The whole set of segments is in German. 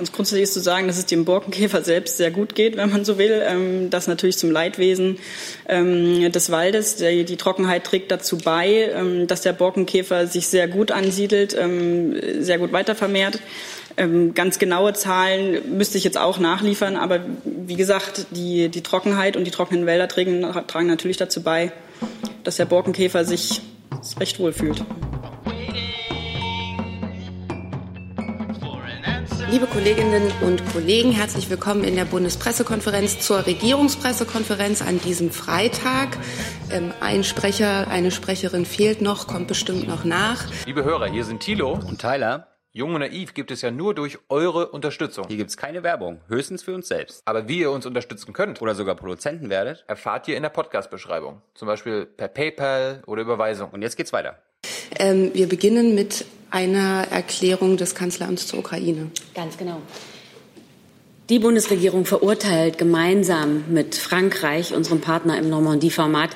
Ganz grundsätzlich ist zu sagen, dass es dem Borkenkäfer selbst sehr gut geht, wenn man so will. Ähm, das natürlich zum Leidwesen ähm, des Waldes. Die, Trockenheit trägt dazu bei, ähm, dass der Borkenkäfer sich sehr gut ansiedelt, sehr gut weitervermehrt. Ganz genaue Zahlen müsste ich jetzt auch nachliefern, aber wie gesagt, die, die Trockenheit und die trockenen Wälder tragen, tragen natürlich dazu bei, dass der Borkenkäfer sich recht wohl fühlt. Liebe Kolleginnen und Kollegen, herzlich willkommen in der Bundespressekonferenz zur Regierungspressekonferenz an diesem Freitag. Ähm, ein Sprecher, eine Sprecherin fehlt noch, kommt bestimmt noch nach. Liebe Hörer, hier sind Thilo und Tyler. Jung und naiv gibt es ja nur durch eure Unterstützung. Hier gibt es keine Werbung, höchstens für uns selbst. Aber wie ihr uns unterstützen könnt oder sogar Produzenten werdet, erfahrt ihr in der Podcast-Beschreibung. Zum Beispiel per PayPal oder Überweisung. Und jetzt geht's weiter. Ähm, wir beginnen mit einer Erklärung des Kanzleramts zur Ukraine. Ganz genau. Die Bundesregierung verurteilt gemeinsam mit Frankreich, unserem Partner im Normandie-Format,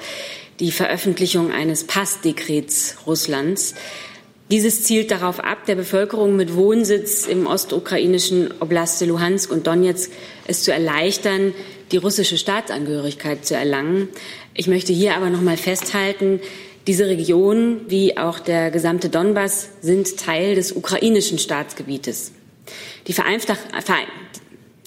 die Veröffentlichung eines Passdekrets Russlands. Dieses zielt darauf ab, der Bevölkerung mit Wohnsitz im ostukrainischen Oblaste Luhansk und Donetsk es zu erleichtern, die russische Staatsangehörigkeit zu erlangen. Ich möchte hier aber noch mal festhalten, diese Region wie auch der gesamte Donbass sind Teil des ukrainischen Staatsgebietes. Die,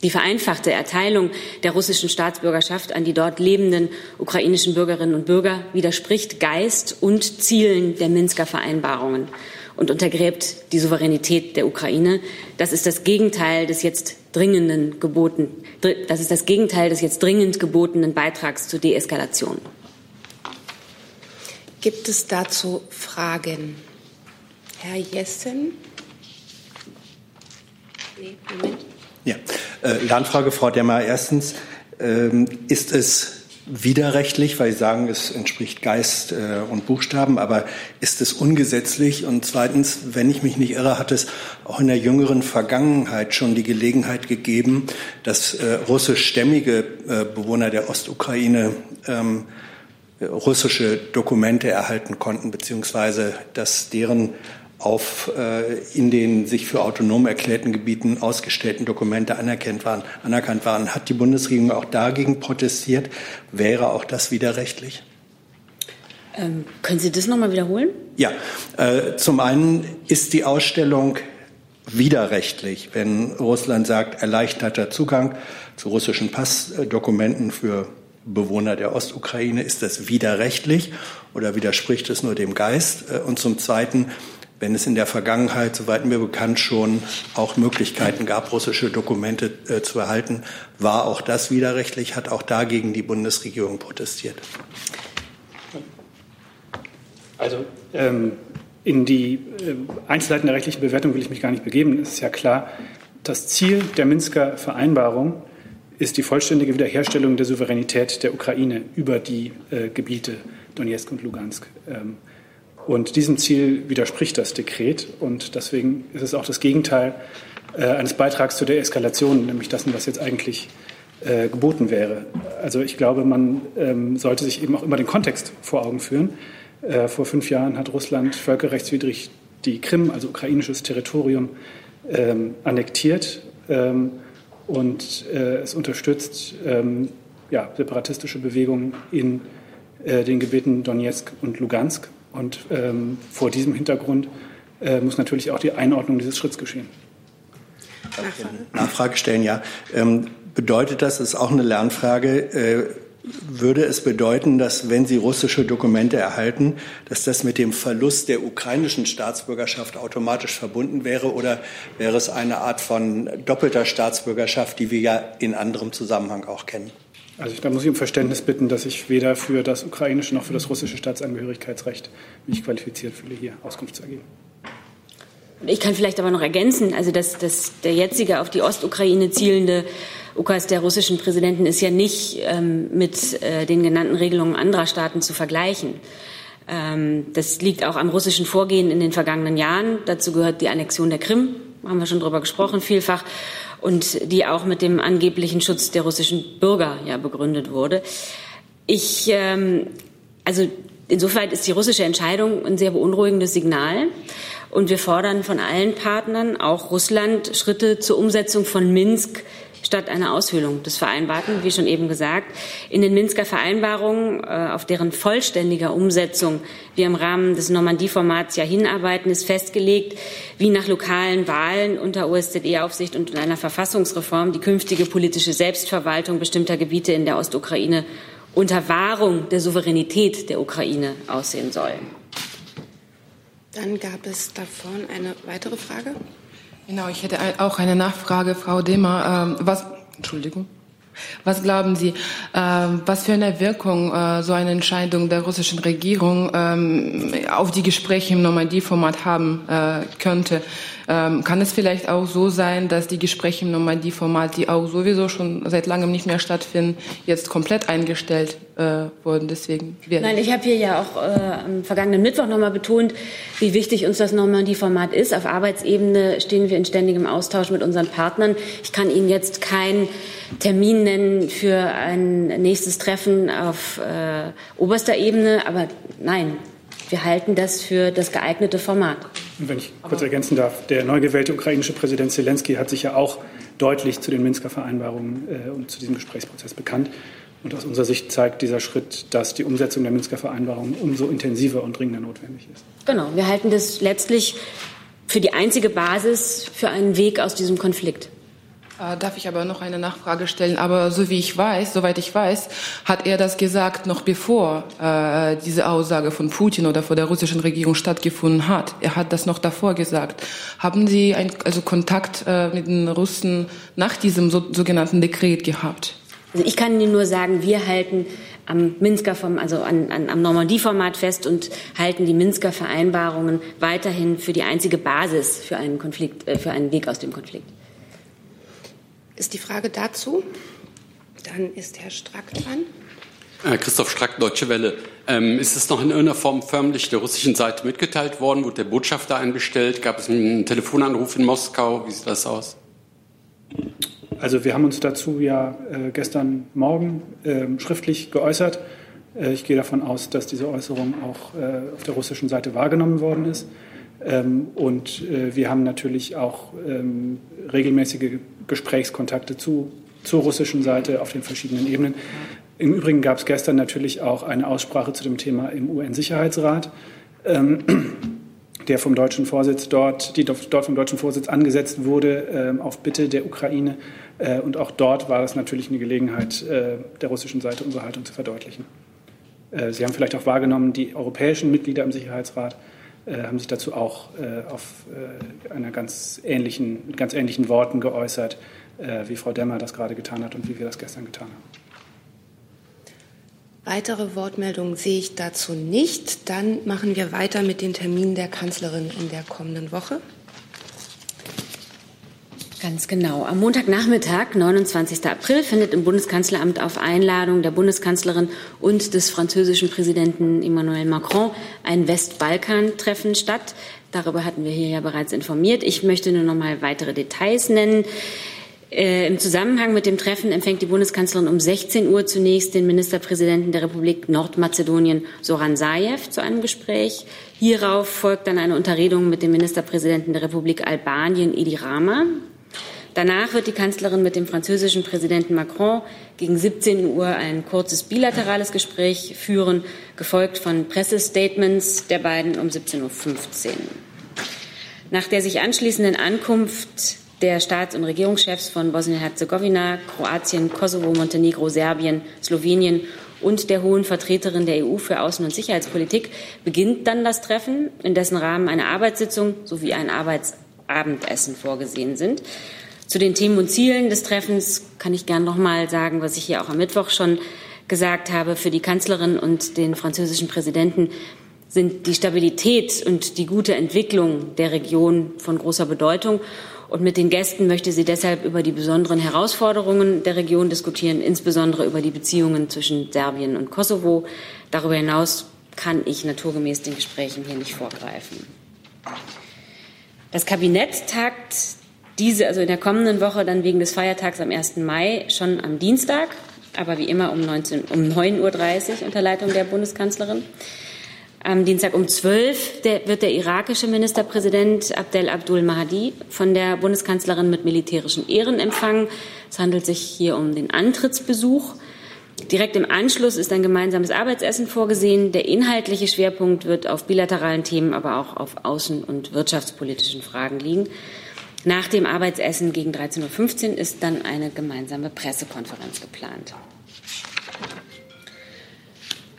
die vereinfachte Erteilung der russischen Staatsbürgerschaft an die dort lebenden ukrainischen Bürgerinnen und Bürger widerspricht Geist und Zielen der Minsker Vereinbarungen und untergräbt die Souveränität der Ukraine. Das ist das Gegenteil des jetzt dringenden geboten, das ist das Gegenteil des jetzt dringend gebotenen Beitrags zur Deeskalation. Gibt es dazu Fragen? Herr Jessen? Nee, Moment. Ja, äh, Lernfrage, Frau Demmer. Erstens, ähm, ist es widerrechtlich, weil Sie sagen, es entspricht Geist äh, und Buchstaben, aber ist es ungesetzlich? Und zweitens, wenn ich mich nicht irre, hat es auch in der jüngeren Vergangenheit schon die Gelegenheit gegeben, dass äh, russischstämmige äh, Bewohner der Ostukraine ähm, russische Dokumente erhalten konnten, beziehungsweise dass deren auf äh, in den sich für autonom erklärten Gebieten ausgestellten Dokumente anerkannt waren, anerkannt waren. Hat die Bundesregierung auch dagegen protestiert? Wäre auch das widerrechtlich? Ähm, können Sie das nochmal wiederholen? Ja, äh, zum einen ist die Ausstellung widerrechtlich, wenn Russland sagt, erleichterter Zugang zu russischen Passdokumenten für Bewohner der Ostukraine. Ist das widerrechtlich oder widerspricht es nur dem Geist? Äh, und zum Zweiten, wenn es in der Vergangenheit, soweit mir bekannt, schon auch Möglichkeiten gab, russische Dokumente äh, zu erhalten, war auch das widerrechtlich, hat auch dagegen die Bundesregierung protestiert. Also ähm, in die äh, Einzelheiten der rechtlichen Bewertung will ich mich gar nicht begeben. Es ist ja klar, das Ziel der Minsker Vereinbarung ist die vollständige Wiederherstellung der Souveränität der Ukraine über die äh, Gebiete Donetsk und Lugansk. Ähm, und diesem Ziel widerspricht das Dekret und deswegen ist es auch das Gegenteil äh, eines Beitrags zu der Eskalation, nämlich dessen, was jetzt eigentlich äh, geboten wäre. Also ich glaube, man ähm, sollte sich eben auch immer den Kontext vor Augen führen. Äh, vor fünf Jahren hat Russland völkerrechtswidrig die Krim, also ukrainisches Territorium, ähm, annektiert. Ähm, und äh, es unterstützt ähm, ja, separatistische Bewegungen in äh, den Gebieten Donetsk und Lugansk. Und ähm, vor diesem Hintergrund äh, muss natürlich auch die Einordnung dieses Schritts geschehen. Nachfrage, Nachfrage stellen, ja. Ähm, bedeutet das, ist auch eine Lernfrage, äh, würde es bedeuten, dass wenn Sie russische Dokumente erhalten, dass das mit dem Verlust der ukrainischen Staatsbürgerschaft automatisch verbunden wäre oder wäre es eine Art von doppelter Staatsbürgerschaft, die wir ja in anderem Zusammenhang auch kennen? Also da muss ich um Verständnis bitten, dass ich weder für das ukrainische noch für das russische Staatsangehörigkeitsrecht mich qualifiziert fühle, hier Auskunft zu ergeben. Ich kann vielleicht aber noch ergänzen, also dass, dass der jetzige auf die Ostukraine zielende Ukas der russischen Präsidenten ist ja nicht ähm, mit äh, den genannten Regelungen anderer Staaten zu vergleichen. Ähm, das liegt auch am russischen Vorgehen in den vergangenen Jahren. Dazu gehört die Annexion der Krim, haben wir schon darüber gesprochen, vielfach, und die auch mit dem angeblichen Schutz der russischen Bürger ja begründet wurde. Ich, ähm, also insofern ist die russische Entscheidung ein sehr beunruhigendes Signal. Und wir fordern von allen Partnern, auch Russland, Schritte zur Umsetzung von Minsk statt einer Aushöhlung des Vereinbarten, wie schon eben gesagt. In den Minsker Vereinbarungen, äh, auf deren vollständiger Umsetzung wir im Rahmen des Normandie-Formats ja hinarbeiten, ist festgelegt, wie nach lokalen Wahlen unter OSZE-Aufsicht und in einer Verfassungsreform die künftige politische Selbstverwaltung bestimmter Gebiete in der Ostukraine unter Wahrung der Souveränität der Ukraine aussehen soll. Dann gab es davon eine weitere Frage. Genau, ich hätte auch eine Nachfrage, Frau Demer. Ähm, was, Entschuldigung. Was glauben Sie, äh, was für eine Wirkung äh, so eine Entscheidung der russischen Regierung ähm, auf die Gespräche im Normandie-Format haben äh, könnte? Ähm, kann es vielleicht auch so sein, dass die Gespräche im Normandie-Format, die auch sowieso schon seit langem nicht mehr stattfinden, jetzt komplett eingestellt äh, wurden? Deswegen Nein, ich habe hier ja auch äh, am vergangenen Mittwoch nochmal betont, wie wichtig uns das Normandie-Format ist. Auf Arbeitsebene stehen wir in ständigem Austausch mit unseren Partnern. Ich kann Ihnen jetzt keinen Termin nennen für ein nächstes Treffen auf äh, oberster Ebene, aber nein, wir halten das für das geeignete Format. Wenn ich kurz ergänzen darf, der neu gewählte ukrainische Präsident Zelensky hat sich ja auch deutlich zu den Minsker Vereinbarungen äh, und zu diesem Gesprächsprozess bekannt. Und aus unserer Sicht zeigt dieser Schritt, dass die Umsetzung der Minsker Vereinbarungen umso intensiver und dringender notwendig ist. Genau, wir halten das letztlich für die einzige Basis für einen Weg aus diesem Konflikt. Äh, darf ich aber noch eine Nachfrage stellen? Aber so wie ich weiß, soweit ich weiß, hat er das gesagt noch bevor äh, diese Aussage von Putin oder vor der russischen Regierung stattgefunden hat. Er hat das noch davor gesagt. Haben Sie ein, also Kontakt äh, mit den Russen nach diesem so, sogenannten Dekret gehabt? Also ich kann Ihnen nur sagen, wir halten am Minsker vom, also an, an, am Normandie-Format fest und halten die Minsker Vereinbarungen weiterhin für die einzige Basis für einen Konflikt, äh, für einen Weg aus dem Konflikt ist die Frage dazu. Dann ist Herr Strack dran. Herr Christoph Strack, Deutsche Welle. Ähm, ist es noch in irgendeiner Form förmlich der russischen Seite mitgeteilt worden? Wurde der Botschafter einbestellt? Gab es einen Telefonanruf in Moskau? Wie sieht das aus? Also wir haben uns dazu ja äh, gestern Morgen äh, schriftlich geäußert. Äh, ich gehe davon aus, dass diese Äußerung auch äh, auf der russischen Seite wahrgenommen worden ist. Ähm, und äh, wir haben natürlich auch ähm, regelmäßige Gesprächskontakte zu, zur russischen Seite auf den verschiedenen Ebenen. Im Übrigen gab es gestern natürlich auch eine Aussprache zu dem Thema im UN-Sicherheitsrat, ähm, der vom deutschen Vorsitz dort, die dort vom deutschen Vorsitz angesetzt wurde, äh, auf Bitte der Ukraine. Äh, und auch dort war es natürlich eine Gelegenheit, äh, der russischen Seite unsere Haltung zu verdeutlichen. Äh, Sie haben vielleicht auch wahrgenommen, die europäischen Mitglieder im Sicherheitsrat haben sich dazu auch auf einer ganz ähnlichen, ganz ähnlichen Worten geäußert, wie Frau Demmer das gerade getan hat und wie wir das gestern getan haben. Weitere Wortmeldungen sehe ich dazu nicht. Dann machen wir weiter mit den Terminen der Kanzlerin in der kommenden Woche. Ganz genau. Am Montagnachmittag, 29. April, findet im Bundeskanzleramt auf Einladung der Bundeskanzlerin und des französischen Präsidenten Emmanuel Macron ein Westbalkan-Treffen statt. Darüber hatten wir hier ja bereits informiert. Ich möchte nur noch mal weitere Details nennen. Äh, Im Zusammenhang mit dem Treffen empfängt die Bundeskanzlerin um 16 Uhr zunächst den Ministerpräsidenten der Republik Nordmazedonien Soran Sajev zu einem Gespräch. Hierauf folgt dann eine Unterredung mit dem Ministerpräsidenten der Republik Albanien Edi Rama. Danach wird die Kanzlerin mit dem französischen Präsidenten Macron gegen 17 Uhr ein kurzes bilaterales Gespräch führen, gefolgt von Pressestatements der beiden um 17.15 Uhr. Nach der sich anschließenden Ankunft der Staats- und Regierungschefs von Bosnien-Herzegowina, Kroatien, Kosovo, Montenegro, Serbien, Slowenien und der hohen Vertreterin der EU für Außen- und Sicherheitspolitik beginnt dann das Treffen, in dessen Rahmen eine Arbeitssitzung sowie ein Arbeitsabendessen vorgesehen sind. Zu den Themen und Zielen des Treffens kann ich gern noch mal sagen, was ich hier auch am Mittwoch schon gesagt habe. Für die Kanzlerin und den französischen Präsidenten sind die Stabilität und die gute Entwicklung der Region von großer Bedeutung. Und mit den Gästen möchte sie deshalb über die besonderen Herausforderungen der Region diskutieren, insbesondere über die Beziehungen zwischen Serbien und Kosovo. Darüber hinaus kann ich naturgemäß den Gesprächen hier nicht vorgreifen. Das Kabinett tagt diese, also in der kommenden Woche dann wegen des Feiertags am 1. Mai schon am Dienstag, aber wie immer um, 19, um 9.30 Uhr unter Leitung der Bundeskanzlerin. Am Dienstag um 12 der, wird der irakische Ministerpräsident Abdel Abdul Mahdi von der Bundeskanzlerin mit militärischen Ehren empfangen. Es handelt sich hier um den Antrittsbesuch. Direkt im Anschluss ist ein gemeinsames Arbeitsessen vorgesehen. Der inhaltliche Schwerpunkt wird auf bilateralen Themen, aber auch auf außen- und wirtschaftspolitischen Fragen liegen. Nach dem Arbeitsessen gegen 13.15 Uhr ist dann eine gemeinsame Pressekonferenz geplant.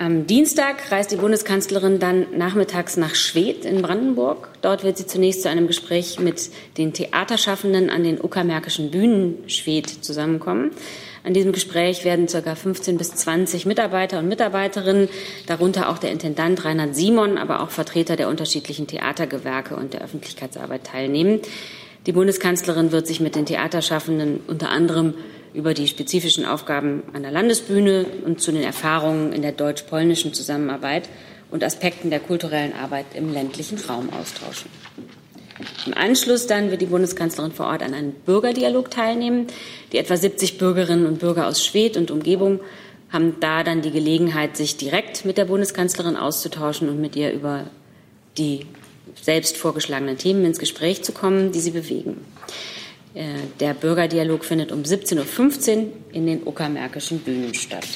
Am Dienstag reist die Bundeskanzlerin dann nachmittags nach Schwedt in Brandenburg. Dort wird sie zunächst zu einem Gespräch mit den Theaterschaffenden an den Uckermärkischen Bühnen Schwedt zusammenkommen. An diesem Gespräch werden ca. 15 bis 20 Mitarbeiter und Mitarbeiterinnen, darunter auch der Intendant Reinhard Simon, aber auch Vertreter der unterschiedlichen Theatergewerke und der Öffentlichkeitsarbeit teilnehmen. Die Bundeskanzlerin wird sich mit den Theaterschaffenden unter anderem über die spezifischen Aufgaben an der Landesbühne und zu den Erfahrungen in der deutsch-polnischen Zusammenarbeit und Aspekten der kulturellen Arbeit im ländlichen Raum austauschen. Im Anschluss dann wird die Bundeskanzlerin vor Ort an einem Bürgerdialog teilnehmen. Die etwa 70 Bürgerinnen und Bürger aus Schwedt und Umgebung haben da dann die Gelegenheit, sich direkt mit der Bundeskanzlerin auszutauschen und mit ihr über die selbst vorgeschlagenen Themen ins Gespräch zu kommen, die sie bewegen. Äh, der Bürgerdialog findet um 17.15 Uhr in den Uckermärkischen Bühnen statt.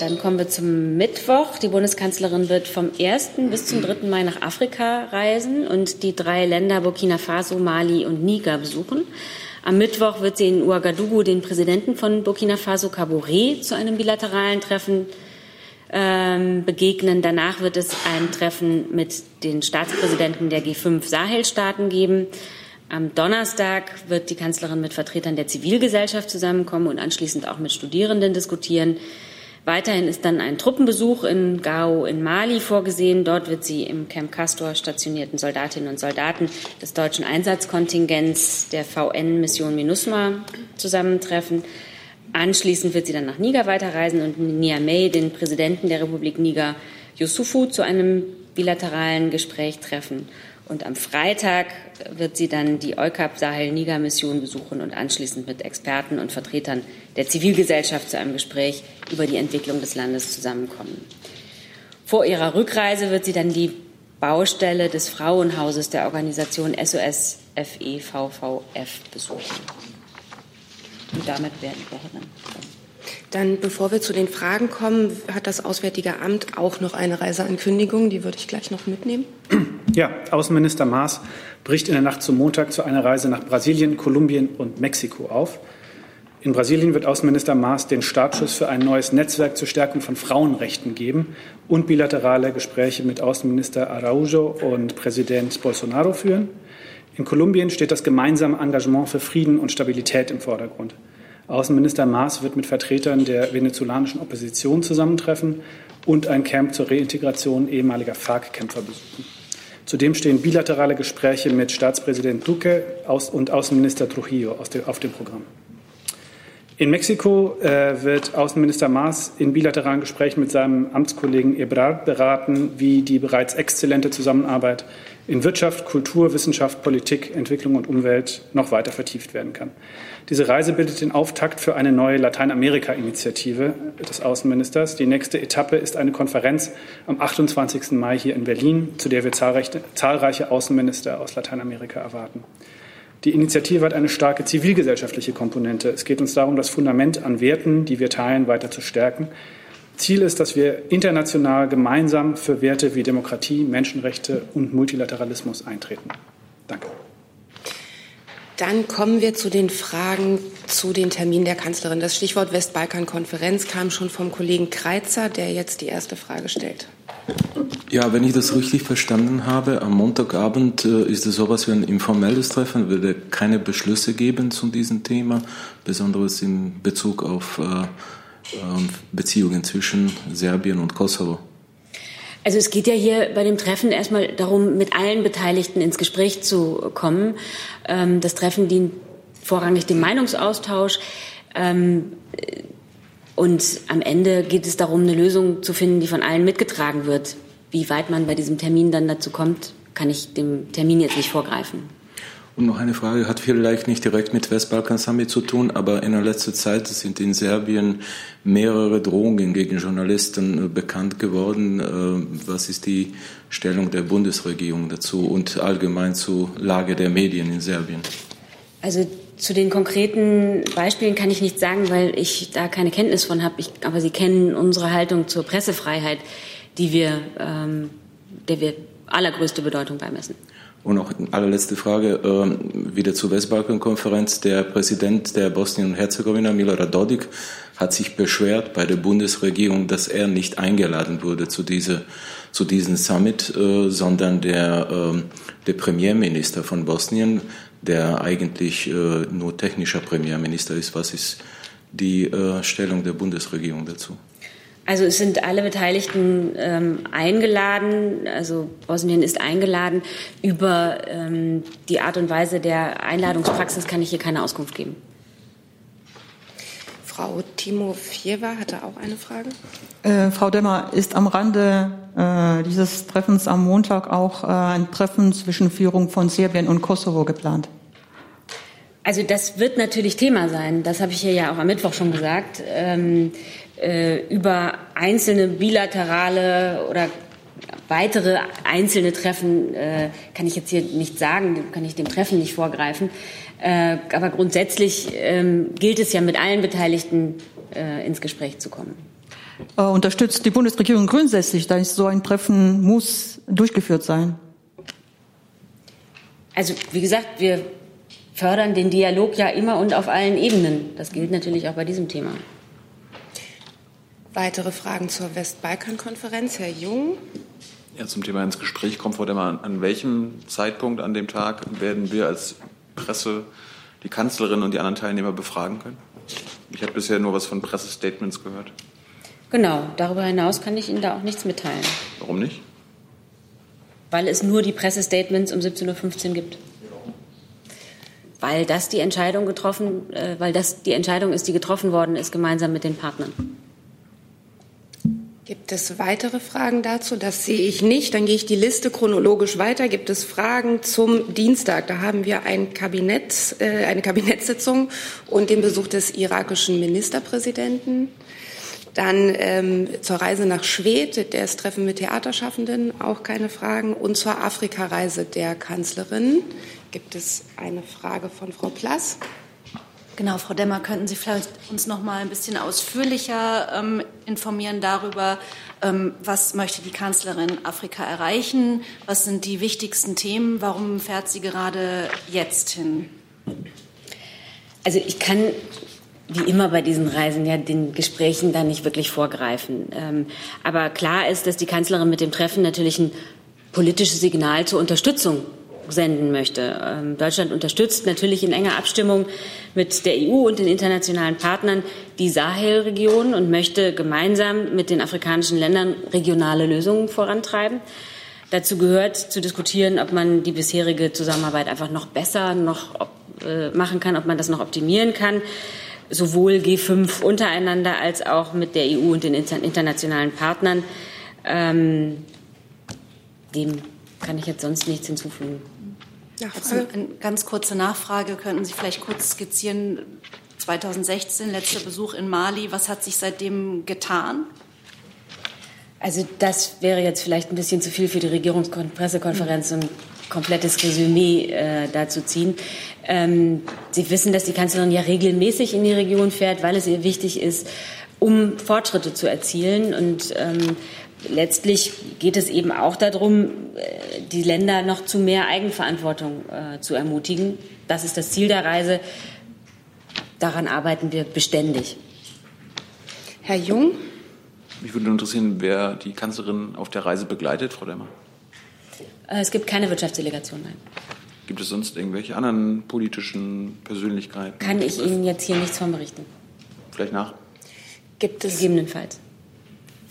Dann kommen wir zum Mittwoch. Die Bundeskanzlerin wird vom 1. bis zum 3. Mai nach Afrika reisen und die drei Länder Burkina Faso, Mali und Niger besuchen. Am Mittwoch wird sie in Ouagadougou den Präsidenten von Burkina Faso, Cabore, zu einem bilateralen Treffen ähm, begegnen. Danach wird es ein Treffen mit den Staatspräsidenten der G5 Sahelstaaten geben. Am Donnerstag wird die Kanzlerin mit Vertretern der Zivilgesellschaft zusammenkommen und anschließend auch mit Studierenden diskutieren. Weiterhin ist dann ein Truppenbesuch in Gao in Mali vorgesehen. Dort wird sie im Camp Castor stationierten Soldatinnen und Soldaten des deutschen Einsatzkontingents der VN-Mission MINUSMA zusammentreffen. Anschließend wird sie dann nach Niger weiterreisen und Niamey den Präsidenten der Republik Niger, Yusufu, zu einem bilateralen Gespräch treffen. Und am Freitag wird sie dann die EUCAP Sahel Niger Mission besuchen und anschließend mit Experten und Vertretern der Zivilgesellschaft zu einem Gespräch über die Entwicklung des Landes zusammenkommen. Vor ihrer Rückreise wird sie dann die Baustelle des Frauenhauses der Organisation SOS FEVVF besuchen. Und damit wäre die Woche dann. Dann, bevor wir zu den Fragen kommen, hat das Auswärtige Amt auch noch eine Reiseankündigung. Die würde ich gleich noch mitnehmen. Ja, Außenminister Maas bricht in der Nacht zum Montag zu einer Reise nach Brasilien, Kolumbien und Mexiko auf. In Brasilien wird Außenminister Maas den Startschuss für ein neues Netzwerk zur Stärkung von Frauenrechten geben und bilaterale Gespräche mit Außenminister Araujo und Präsident Bolsonaro führen. In Kolumbien steht das gemeinsame Engagement für Frieden und Stabilität im Vordergrund. Außenminister Maas wird mit Vertretern der venezolanischen Opposition zusammentreffen und ein Camp zur Reintegration ehemaliger FARC-Kämpfer besuchen. Zudem stehen bilaterale Gespräche mit Staatspräsident Duque und Außenminister Trujillo auf dem Programm. In Mexiko äh, wird Außenminister Maas in bilateralen Gesprächen mit seinem Amtskollegen Ebrard beraten, wie die bereits exzellente Zusammenarbeit in Wirtschaft, Kultur, Wissenschaft, Politik, Entwicklung und Umwelt noch weiter vertieft werden kann. Diese Reise bildet den Auftakt für eine neue Lateinamerika-Initiative des Außenministers. Die nächste Etappe ist eine Konferenz am 28. Mai hier in Berlin, zu der wir zahlreiche Außenminister aus Lateinamerika erwarten. Die Initiative hat eine starke zivilgesellschaftliche Komponente. Es geht uns darum, das Fundament an Werten, die wir teilen, weiter zu stärken. Ziel ist, dass wir international gemeinsam für Werte wie Demokratie, Menschenrechte und Multilateralismus eintreten. Danke. Dann kommen wir zu den Fragen zu den Terminen der Kanzlerin. Das Stichwort Westbalkan-Konferenz kam schon vom Kollegen Kreitzer, der jetzt die erste Frage stellt. Ja, wenn ich das richtig verstanden habe, am Montagabend äh, ist es sowas wie ein informelles Treffen, würde keine Beschlüsse geben zu diesem Thema, besonders in Bezug auf äh, äh, Beziehungen zwischen Serbien und Kosovo. Also es geht ja hier bei dem Treffen erstmal darum, mit allen Beteiligten ins Gespräch zu kommen. Ähm, das Treffen dient vorrangig dem Meinungsaustausch. Ähm, und am Ende geht es darum, eine Lösung zu finden, die von allen mitgetragen wird. Wie weit man bei diesem Termin dann dazu kommt, kann ich dem Termin jetzt nicht vorgreifen. Und noch eine Frage, hat vielleicht nicht direkt mit Westbalkan Summit zu tun, aber in der letzten Zeit sind in Serbien mehrere Drohungen gegen Journalisten äh, bekannt geworden. Äh, was ist die Stellung der Bundesregierung dazu und allgemein zur Lage der Medien in Serbien? Also zu den konkreten Beispielen kann ich nichts sagen, weil ich da keine Kenntnis von habe. aber Sie kennen unsere Haltung zur Pressefreiheit, die wir, ähm, der wir allergrößte Bedeutung beimessen. Und noch eine allerletzte Frage, äh, wieder zur Westbalkan-Konferenz. Der Präsident der Bosnien und Herzegowina, Milorad Dodik, hat sich beschwert bei der Bundesregierung, dass er nicht eingeladen wurde zu, diese, zu diesem Summit, äh, sondern der, äh, der Premierminister von Bosnien, der eigentlich äh, nur technischer Premierminister ist. Was ist die äh, Stellung der Bundesregierung dazu? Also es sind alle Beteiligten ähm, eingeladen, also Bosnien ist eingeladen. Über ähm, die Art und Weise der Einladungspraxis kann ich hier keine Auskunft geben. Frau Timofjewa hatte auch eine Frage. Äh, Frau Demmer, ist am Rande äh, dieses Treffens am Montag auch äh, ein Treffen zwischen Führung von Serbien und Kosovo geplant? Also das wird natürlich Thema sein. Das habe ich hier ja auch am Mittwoch schon gesagt. Ähm, äh, über einzelne bilaterale oder weitere einzelne Treffen äh, kann ich jetzt hier nicht sagen, kann ich dem Treffen nicht vorgreifen. Äh, aber grundsätzlich ähm, gilt es ja mit allen Beteiligten äh, ins Gespräch zu kommen. Äh, unterstützt die Bundesregierung grundsätzlich, dass so ein Treffen muss durchgeführt sein? Also wie gesagt, wir fördern den Dialog ja immer und auf allen Ebenen. Das gilt natürlich auch bei diesem Thema. Weitere Fragen zur Westbalkan-Konferenz. Herr Jung. Ja, zum Thema ins Gespräch kommt, Frau Demmer, an welchem Zeitpunkt an dem Tag werden wir als Presse die Kanzlerin und die anderen Teilnehmer befragen können? Ich habe bisher nur was von Pressestatements gehört. Genau, darüber hinaus kann ich Ihnen da auch nichts mitteilen. Warum nicht? Weil es nur die Pressestatements um 17.15 Uhr gibt. Weil das die Entscheidung getroffen, äh, weil das die Entscheidung ist, die getroffen worden ist, gemeinsam mit den Partnern. Gibt es weitere Fragen dazu? Das sehe ich nicht. Dann gehe ich die Liste chronologisch weiter. Gibt es Fragen zum Dienstag? Da haben wir ein Kabinett, äh, eine Kabinettssitzung und den Besuch des irakischen Ministerpräsidenten. Dann ähm, zur Reise nach Schwedt, das Treffen mit Theaterschaffenden, auch keine Fragen. Und zur Afrikareise der Kanzlerin gibt es eine Frage von Frau Plass. Genau, Frau Demmer, könnten Sie vielleicht uns noch mal ein bisschen ausführlicher ähm, informieren darüber, ähm, was möchte die Kanzlerin Afrika erreichen? Was sind die wichtigsten Themen? Warum fährt sie gerade jetzt hin? Also ich kann wie immer bei diesen Reisen ja den Gesprächen da nicht wirklich vorgreifen. Ähm, aber klar ist, dass die Kanzlerin mit dem Treffen natürlich ein politisches Signal zur Unterstützung senden möchte. Ähm, Deutschland unterstützt natürlich in enger Abstimmung mit der EU und den internationalen Partnern die Sahelregion und möchte gemeinsam mit den afrikanischen Ländern regionale Lösungen vorantreiben. Dazu gehört zu diskutieren, ob man die bisherige Zusammenarbeit einfach noch besser noch äh, machen kann, ob man das noch optimieren kann, sowohl G5 untereinander als auch mit der EU und den internationalen Partnern. Ähm, dem kann ich jetzt sonst nichts hinzufügen. Nachfrage? Eine ganz kurze Nachfrage. Könnten Sie vielleicht kurz skizzieren, 2016, letzter Besuch in Mali, was hat sich seitdem getan? Also das wäre jetzt vielleicht ein bisschen zu viel für die Regierungspressekonferenz, um ein komplettes Resümee äh, dazu ziehen. Ähm, Sie wissen, dass die Kanzlerin ja regelmäßig in die Region fährt, weil es ihr wichtig ist, um Fortschritte zu erzielen. Und ähm, letztlich geht es eben auch darum, äh, die Länder noch zu mehr Eigenverantwortung äh, zu ermutigen. Das ist das Ziel der Reise. Daran arbeiten wir beständig. Herr Jung? Mich würde interessieren, wer die Kanzlerin auf der Reise begleitet, Frau Demmer. Äh, es gibt keine Wirtschaftsdelegation, nein. Gibt es sonst irgendwelche anderen politischen Persönlichkeiten? Kann ich Ihnen jetzt hier nichts von berichten. Vielleicht nach? Gibt es gegebenenfalls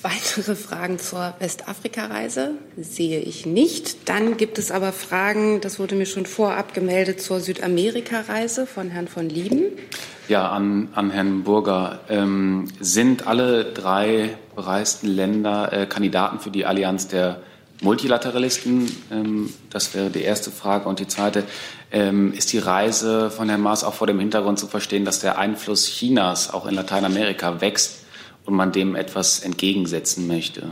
weitere Fragen zur Westafrika-Reise? Sehe ich nicht. Dann gibt es aber Fragen, das wurde mir schon vorab gemeldet, zur Südamerika-Reise von Herrn von Lieben. Ja, an, an Herrn Burger. Ähm, sind alle drei bereisten Länder äh, Kandidaten für die Allianz der Multilateralisten? Ähm, das wäre die erste Frage. Und die zweite, ähm, ist die Reise von Herrn Maas auch vor dem Hintergrund zu verstehen, dass der Einfluss Chinas auch in Lateinamerika wächst und man dem etwas entgegensetzen möchte?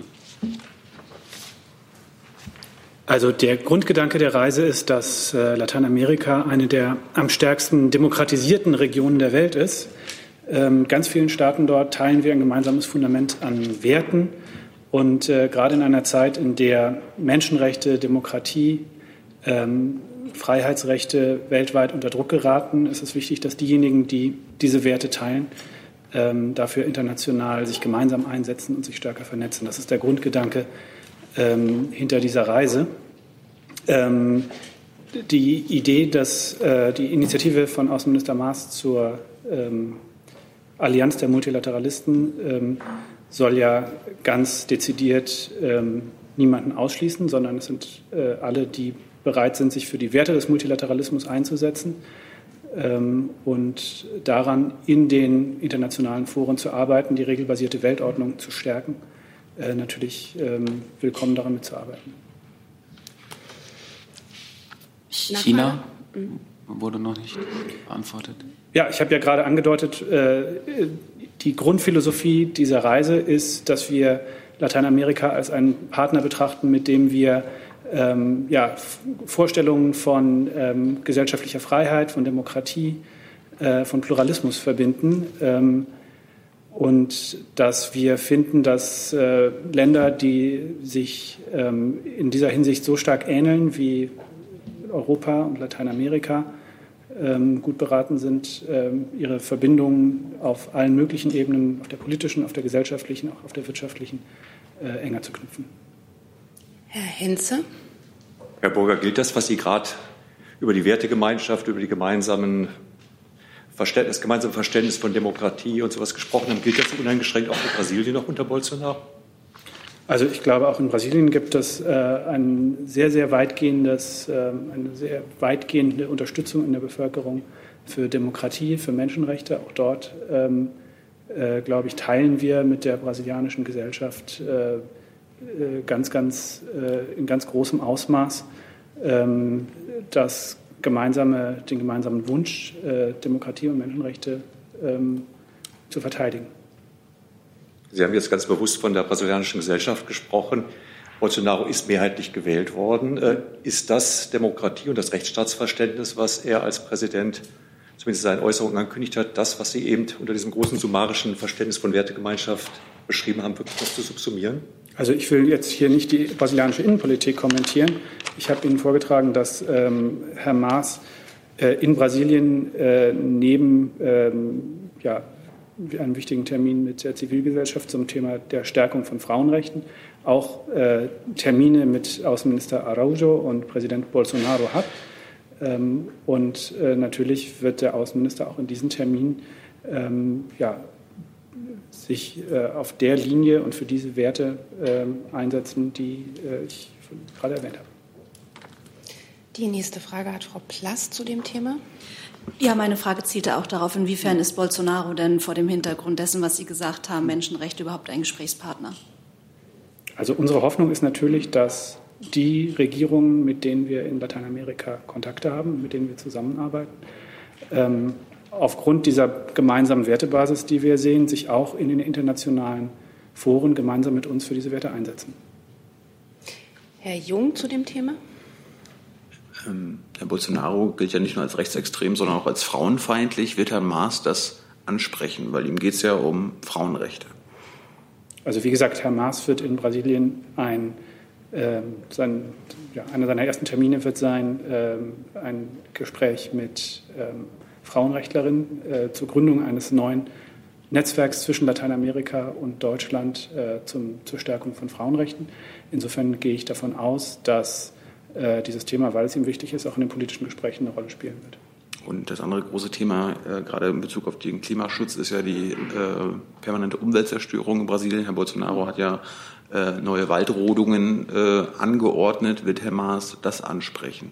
Also der Grundgedanke der Reise ist, dass äh, Lateinamerika eine der am stärksten demokratisierten Regionen der Welt ist. Ähm, ganz vielen Staaten dort teilen wir ein gemeinsames Fundament an Werten. Und äh, gerade in einer Zeit, in der Menschenrechte, Demokratie, ähm, Freiheitsrechte weltweit unter Druck geraten, ist es wichtig, dass diejenigen, die diese Werte teilen, ähm, dafür international sich gemeinsam einsetzen und sich stärker vernetzen. Das ist der Grundgedanke ähm, hinter dieser Reise. Ähm, die Idee, dass äh, die Initiative von Außenminister Maas zur ähm, Allianz der Multilateralisten ähm, soll ja ganz dezidiert ähm, niemanden ausschließen, sondern es sind äh, alle, die bereit sind, sich für die Werte des Multilateralismus einzusetzen und daran in den internationalen Foren zu arbeiten, die regelbasierte Weltordnung zu stärken äh, natürlich ähm, willkommen daran mitzuarbeiten. China wurde noch nicht beantwortet. Ja, ich habe ja gerade angedeutet, äh, die Grundphilosophie dieser Reise ist, dass wir Lateinamerika als einen Partner betrachten, mit dem wir ähm, ja, Vorstellungen von ähm, gesellschaftlicher Freiheit, von Demokratie, äh, von Pluralismus verbinden. Ähm, und dass wir finden, dass äh, Länder, die sich ähm, in dieser Hinsicht so stark ähneln wie Europa und Lateinamerika, ähm, gut beraten sind, ähm, ihre Verbindungen auf allen möglichen Ebenen, auf der politischen, auf der gesellschaftlichen, auch auf der wirtschaftlichen, äh, enger zu knüpfen. Herr Henze. Herr Burger, gilt das, was Sie gerade über die Wertegemeinschaft, über die gemeinsamen Verständnis, gemeinsame Verständnis von Demokratie und sowas gesprochen haben, gilt das uneingeschränkt auch für Brasilien noch unter Bolsonaro? Also ich glaube, auch in Brasilien gibt es äh, ein sehr, sehr weitgehendes, äh, eine sehr weitgehende Unterstützung in der Bevölkerung für Demokratie, für Menschenrechte. Auch dort, ähm, äh, glaube ich, teilen wir mit der brasilianischen Gesellschaft äh, ganz, ganz, äh, in ganz großem Ausmaß ähm, das gemeinsame, den gemeinsamen Wunsch, äh, Demokratie und Menschenrechte ähm, zu verteidigen. Sie haben jetzt ganz bewusst von der brasilianischen Gesellschaft gesprochen. Bolsonaro ist mehrheitlich gewählt worden. Äh, ist das Demokratie und das Rechtsstaatsverständnis, was er als Präsident zumindest in seinen Äußerungen angekündigt hat, das, was Sie eben unter diesem großen summarischen Verständnis von Wertegemeinschaft beschrieben haben, wirklich noch zu subsumieren? Also ich will jetzt hier nicht die brasilianische Innenpolitik kommentieren. Ich habe Ihnen vorgetragen, dass ähm, Herr Maas äh, in Brasilien äh, neben ähm, ja, einem wichtigen Termin mit der Zivilgesellschaft zum Thema der Stärkung von Frauenrechten auch äh, Termine mit Außenminister Araujo und Präsident Bolsonaro hat. Ähm, und äh, natürlich wird der Außenminister auch in diesen Terminen ähm, ja, sich äh, auf der Linie und für diese Werte äh, einsetzen, die äh, ich gerade erwähnt habe. Die nächste Frage hat Frau Plass zu dem Thema. Ja, meine Frage zielte auch darauf, inwiefern ist Bolsonaro denn vor dem Hintergrund dessen, was Sie gesagt haben, Menschenrechte überhaupt ein Gesprächspartner? Also unsere Hoffnung ist natürlich, dass die Regierungen, mit denen wir in Lateinamerika Kontakte haben, mit denen wir zusammenarbeiten, ähm, aufgrund dieser gemeinsamen Wertebasis, die wir sehen, sich auch in den internationalen Foren gemeinsam mit uns für diese Werte einsetzen. Herr Jung zu dem Thema. Ähm, Herr Bolsonaro gilt ja nicht nur als rechtsextrem, sondern auch als frauenfeindlich. Wird Herr Maas das ansprechen? Weil ihm geht es ja um Frauenrechte. Also wie gesagt, Herr Maas wird in Brasilien ein, äh, sein, ja, einer seiner ersten Termine wird sein äh, ein Gespräch mit ähm, Frauenrechtlerinnen äh, zur Gründung eines neuen Netzwerks zwischen Lateinamerika und Deutschland äh, zum, zur Stärkung von Frauenrechten. Insofern gehe ich davon aus, dass äh, dieses Thema, weil es ihm wichtig ist, auch in den politischen Gesprächen eine Rolle spielen wird. Und das andere große Thema, äh, gerade in Bezug auf den Klimaschutz, ist ja die äh, permanente Umweltzerstörung in Brasilien. Herr Bolsonaro hat ja äh, neue Waldrodungen äh, angeordnet. Wird Herr Maas das ansprechen?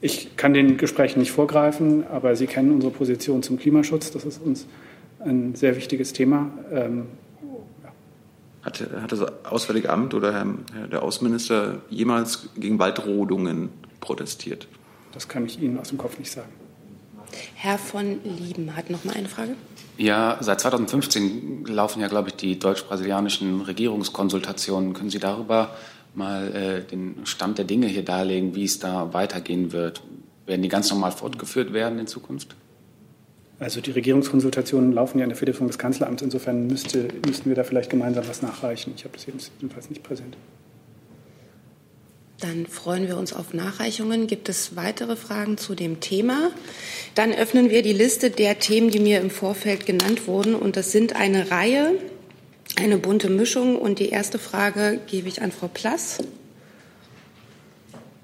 Ich kann den Gesprächen nicht vorgreifen, aber Sie kennen unsere Position zum Klimaschutz. Das ist uns ein sehr wichtiges Thema. Ähm, ja. Hat, hat das Auswärtige Amt oder Herr, der Außenminister jemals gegen Waldrodungen protestiert? Das kann ich Ihnen aus dem Kopf nicht sagen. Herr von Lieben hat noch mal eine Frage. Ja, seit 2015 laufen ja, glaube ich, die deutsch-brasilianischen Regierungskonsultationen. Können Sie darüber mal äh, den Stand der Dinge hier darlegen, wie es da weitergehen wird? Werden die ganz normal fortgeführt werden in Zukunft? Also die Regierungskonsultationen laufen ja in der Federführung des Kanzleramts. Insofern müsste, müssten wir da vielleicht gemeinsam was nachreichen. Ich habe das jedenfalls nicht präsent. Dann freuen wir uns auf Nachreichungen. Gibt es weitere Fragen zu dem Thema? Dann öffnen wir die Liste der Themen, die mir im Vorfeld genannt wurden. Und das sind eine Reihe, eine bunte Mischung. Und die erste Frage gebe ich an Frau Plass.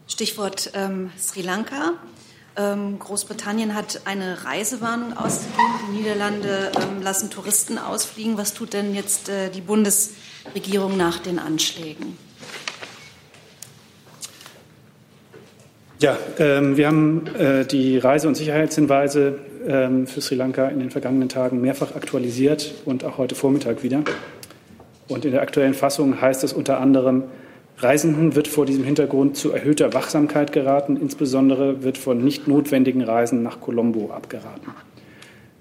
Stichwort ähm, Sri Lanka. Ähm, Großbritannien hat eine Reisewarnung ausgegeben. Die Niederlande ähm, lassen Touristen ausfliegen. Was tut denn jetzt äh, die Bundesregierung nach den Anschlägen? Ja, ähm, wir haben äh, die Reise- und Sicherheitshinweise ähm, für Sri Lanka in den vergangenen Tagen mehrfach aktualisiert und auch heute Vormittag wieder. Und in der aktuellen Fassung heißt es unter anderem, Reisenden wird vor diesem Hintergrund zu erhöhter Wachsamkeit geraten. Insbesondere wird von nicht notwendigen Reisen nach Colombo abgeraten.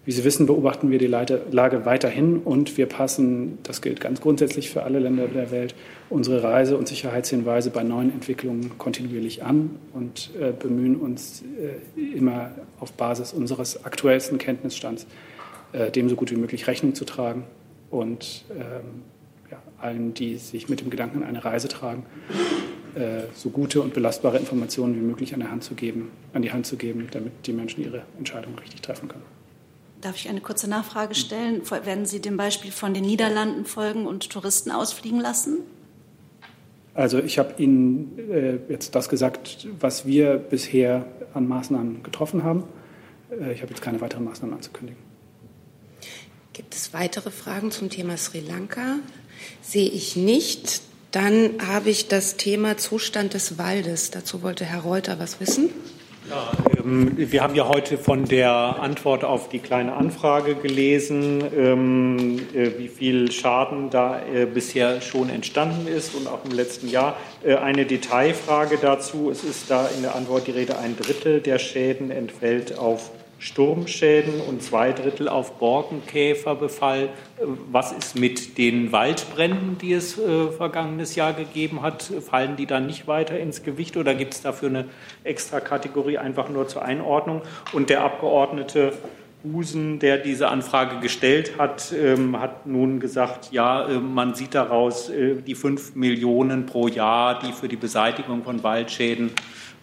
Wie Sie wissen, beobachten wir die Lage weiterhin und wir passen, das gilt ganz grundsätzlich für alle Länder der Welt, unsere Reise- und Sicherheitshinweise bei neuen Entwicklungen kontinuierlich an und äh, bemühen uns äh, immer auf Basis unseres aktuellsten Kenntnisstands äh, dem so gut wie möglich Rechnung zu tragen und ähm, ja, allen, die sich mit dem Gedanken an eine Reise tragen, äh, so gute und belastbare Informationen wie möglich an, der Hand zu geben, an die Hand zu geben, damit die Menschen ihre Entscheidung richtig treffen können. Darf ich eine kurze Nachfrage stellen? Werden Sie dem Beispiel von den Niederlanden folgen und Touristen ausfliegen lassen? Also ich habe Ihnen äh, jetzt das gesagt, was wir bisher an Maßnahmen getroffen haben. Äh, ich habe jetzt keine weiteren Maßnahmen anzukündigen. Gibt es weitere Fragen zum Thema Sri Lanka? Sehe ich nicht. Dann habe ich das Thema Zustand des Waldes. Dazu wollte Herr Reuter was wissen. Ja, ähm, wir haben ja heute von der Antwort auf die kleine Anfrage gelesen, ähm, äh, wie viel Schaden da äh, bisher schon entstanden ist und auch im letzten Jahr. Äh, eine Detailfrage dazu. Es ist da in der Antwort die Rede, ein Drittel der Schäden entfällt auf Sturmschäden und zwei Drittel auf Borkenkäferbefall. Was ist mit den Waldbränden, die es äh, vergangenes Jahr gegeben hat? Fallen die dann nicht weiter ins Gewicht oder gibt es dafür eine extra Kategorie einfach nur zur Einordnung? Und der Abgeordnete Husen, der diese Anfrage gestellt hat, ähm, hat nun gesagt, ja, äh, man sieht daraus äh, die fünf Millionen pro Jahr, die für die Beseitigung von Waldschäden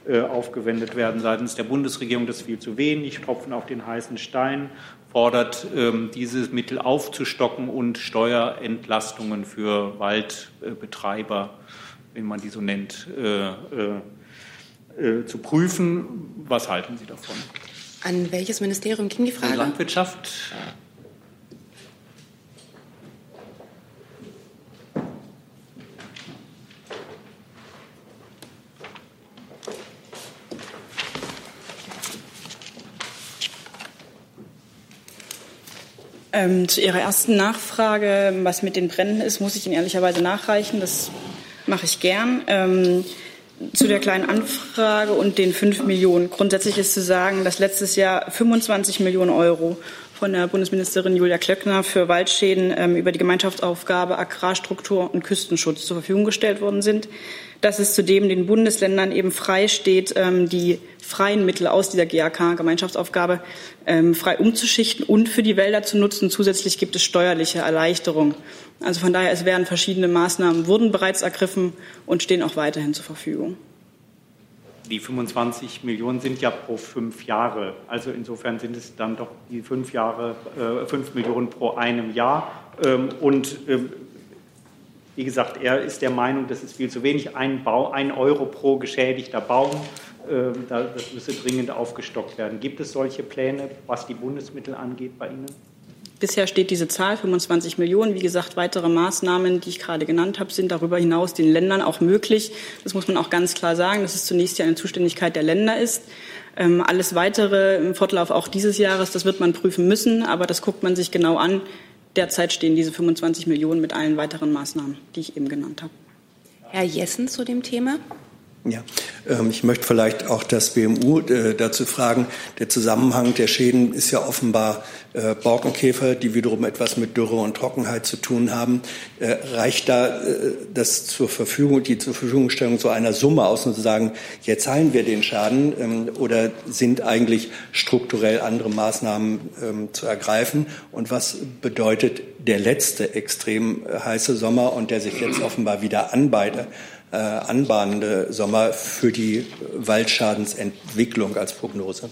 aufgewendet werden seitens der Bundesregierung. Das ist viel zu wenig, Tropfen auf den heißen Stein, fordert, ähm, diese Mittel aufzustocken und Steuerentlastungen für Waldbetreiber, wenn man die so nennt, äh, äh, zu prüfen. Was halten Sie davon? An welches Ministerium ging die Frage? Landwirtschaft. Ähm, zu Ihrer ersten Nachfrage, was mit den Bränden ist, muss ich Ihnen ehrlicherweise nachreichen. Das mache ich gern. Ähm, zu der kleinen Anfrage und den 5 Millionen. Grundsätzlich ist zu sagen, dass letztes Jahr 25 Millionen Euro von der Bundesministerin Julia Klöckner für Waldschäden ähm, über die Gemeinschaftsaufgabe Agrarstruktur und Küstenschutz zur Verfügung gestellt worden sind dass es zudem den Bundesländern eben frei steht, ähm, die freien Mittel aus dieser GAK-Gemeinschaftsaufgabe ähm, frei umzuschichten und für die Wälder zu nutzen. Zusätzlich gibt es steuerliche Erleichterungen. Also von daher, es werden verschiedene Maßnahmen, wurden bereits ergriffen und stehen auch weiterhin zur Verfügung. Die 25 Millionen sind ja pro fünf Jahre. Also insofern sind es dann doch die fünf Jahre, äh, fünf Millionen pro einem Jahr. Ähm, und wie gesagt, er ist der Meinung, das ist viel zu wenig. Ein, Bau, ein Euro pro geschädigter Baum, äh, das müsse dringend aufgestockt werden. Gibt es solche Pläne, was die Bundesmittel angeht bei Ihnen? Bisher steht diese Zahl 25 Millionen. Wie gesagt, weitere Maßnahmen, die ich gerade genannt habe, sind darüber hinaus den Ländern auch möglich. Das muss man auch ganz klar sagen, dass es zunächst ja eine Zuständigkeit der Länder ist. Ähm, alles Weitere im Fortlauf auch dieses Jahres, das wird man prüfen müssen, aber das guckt man sich genau an derzeit stehen diese 25 Millionen mit allen weiteren Maßnahmen, die ich eben genannt habe. Herr Jessen zu dem Thema. Ja, ähm, ich möchte vielleicht auch das BMU äh, dazu fragen. Der Zusammenhang der Schäden ist ja offenbar äh, Borkenkäfer, die wiederum etwas mit Dürre und Trockenheit zu tun haben. Äh, reicht da das zur Verfügung, die zur Verfügungstellung so einer Summe aus und zu sagen, jetzt zahlen wir den Schaden ähm, oder sind eigentlich strukturell andere Maßnahmen ähm, zu ergreifen? Und was bedeutet der letzte extrem heiße Sommer und der sich jetzt offenbar wieder anbeitet? Äh, anbahnende Sommer für die Waldschadensentwicklung als Prognose?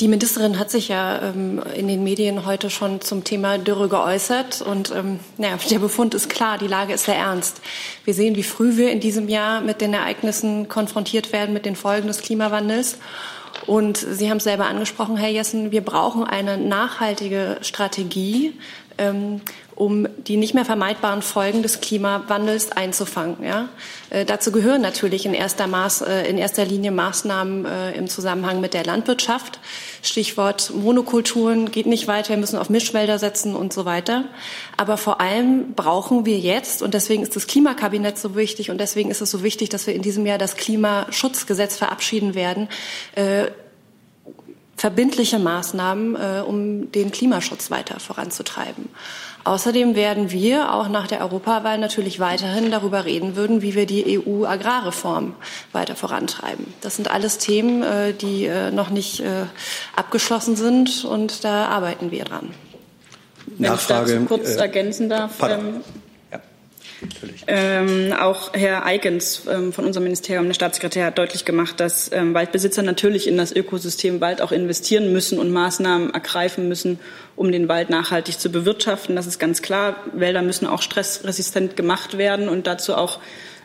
Die Ministerin hat sich ja ähm, in den Medien heute schon zum Thema Dürre geäußert. Und ähm, naja, der Befund ist klar, die Lage ist sehr ernst. Wir sehen, wie früh wir in diesem Jahr mit den Ereignissen konfrontiert werden, mit den Folgen des Klimawandels. Und Sie haben es selber angesprochen, Herr Jessen, wir brauchen eine nachhaltige Strategie, ähm, um die nicht mehr vermeidbaren Folgen des Klimawandels einzufangen. Ja? Äh, dazu gehören natürlich in erster, Maß, äh, in erster Linie Maßnahmen äh, im Zusammenhang mit der Landwirtschaft. Stichwort Monokulturen geht nicht weiter, wir müssen auf Mischwälder setzen und so weiter. Aber vor allem brauchen wir jetzt, und deswegen ist das Klimakabinett so wichtig und deswegen ist es so wichtig, dass wir in diesem Jahr das Klimaschutzgesetz verabschieden werden, äh, verbindliche Maßnahmen, äh, um den Klimaschutz weiter voranzutreiben. Außerdem werden wir auch nach der Europawahl natürlich weiterhin darüber reden würden, wie wir die EU-Agrarreform weiter vorantreiben. Das sind alles Themen, äh, die äh, noch nicht äh, abgeschlossen sind und da arbeiten wir dran. Wenn Nachfrage, ich dazu kurz äh, ergänzen darf. Ähm, ähm, auch Herr Eigens ähm, von unserem Ministerium, der Staatssekretär, hat deutlich gemacht, dass ähm, Waldbesitzer natürlich in das Ökosystem Wald auch investieren müssen und Maßnahmen ergreifen müssen, um den Wald nachhaltig zu bewirtschaften. Das ist ganz klar. Wälder müssen auch stressresistent gemacht werden und dazu auch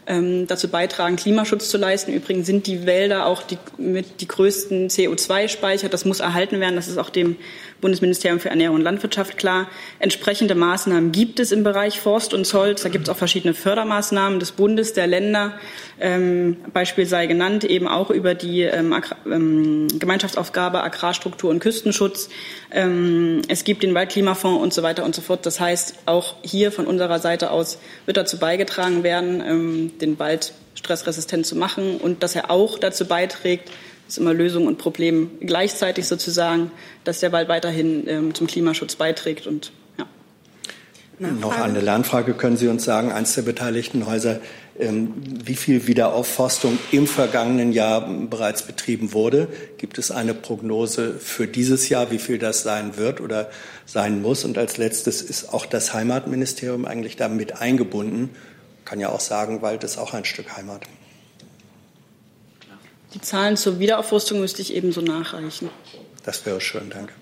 ähm, dazu beitragen, Klimaschutz zu leisten. Übrigens sind die Wälder auch die, mit die größten CO2-Speicher. Das muss erhalten werden. Das ist auch dem Bundesministerium für Ernährung und Landwirtschaft klar. Entsprechende Maßnahmen gibt es im Bereich Forst und Holz. Da gibt es auch verschiedene Fördermaßnahmen des Bundes, der Länder. Ähm, Beispiel sei genannt, eben auch über die ähm, ähm, Gemeinschaftsaufgabe Agrarstruktur und Küstenschutz. Ähm, es gibt den Waldklimafonds und so weiter und so fort. Das heißt, auch hier von unserer Seite aus wird dazu beigetragen werden, ähm, den Wald stressresistent zu machen und dass er auch dazu beiträgt, ist immer Lösung und Problem gleichzeitig sozusagen, dass der Wald weiterhin ähm, zum Klimaschutz beiträgt und ja. Noch eine Lernfrage können Sie uns sagen, eines der beteiligten Häuser, ähm, wie viel Wiederaufforstung im vergangenen Jahr bereits betrieben wurde? Gibt es eine Prognose für dieses Jahr, wie viel das sein wird oder sein muss? Und als letztes ist auch das Heimatministerium eigentlich damit eingebunden. Kann ja auch sagen, Wald ist auch ein Stück Heimat. Die Zahlen zur Wiederaufrüstung müsste ich ebenso nachreichen. Das wäre schön, danke.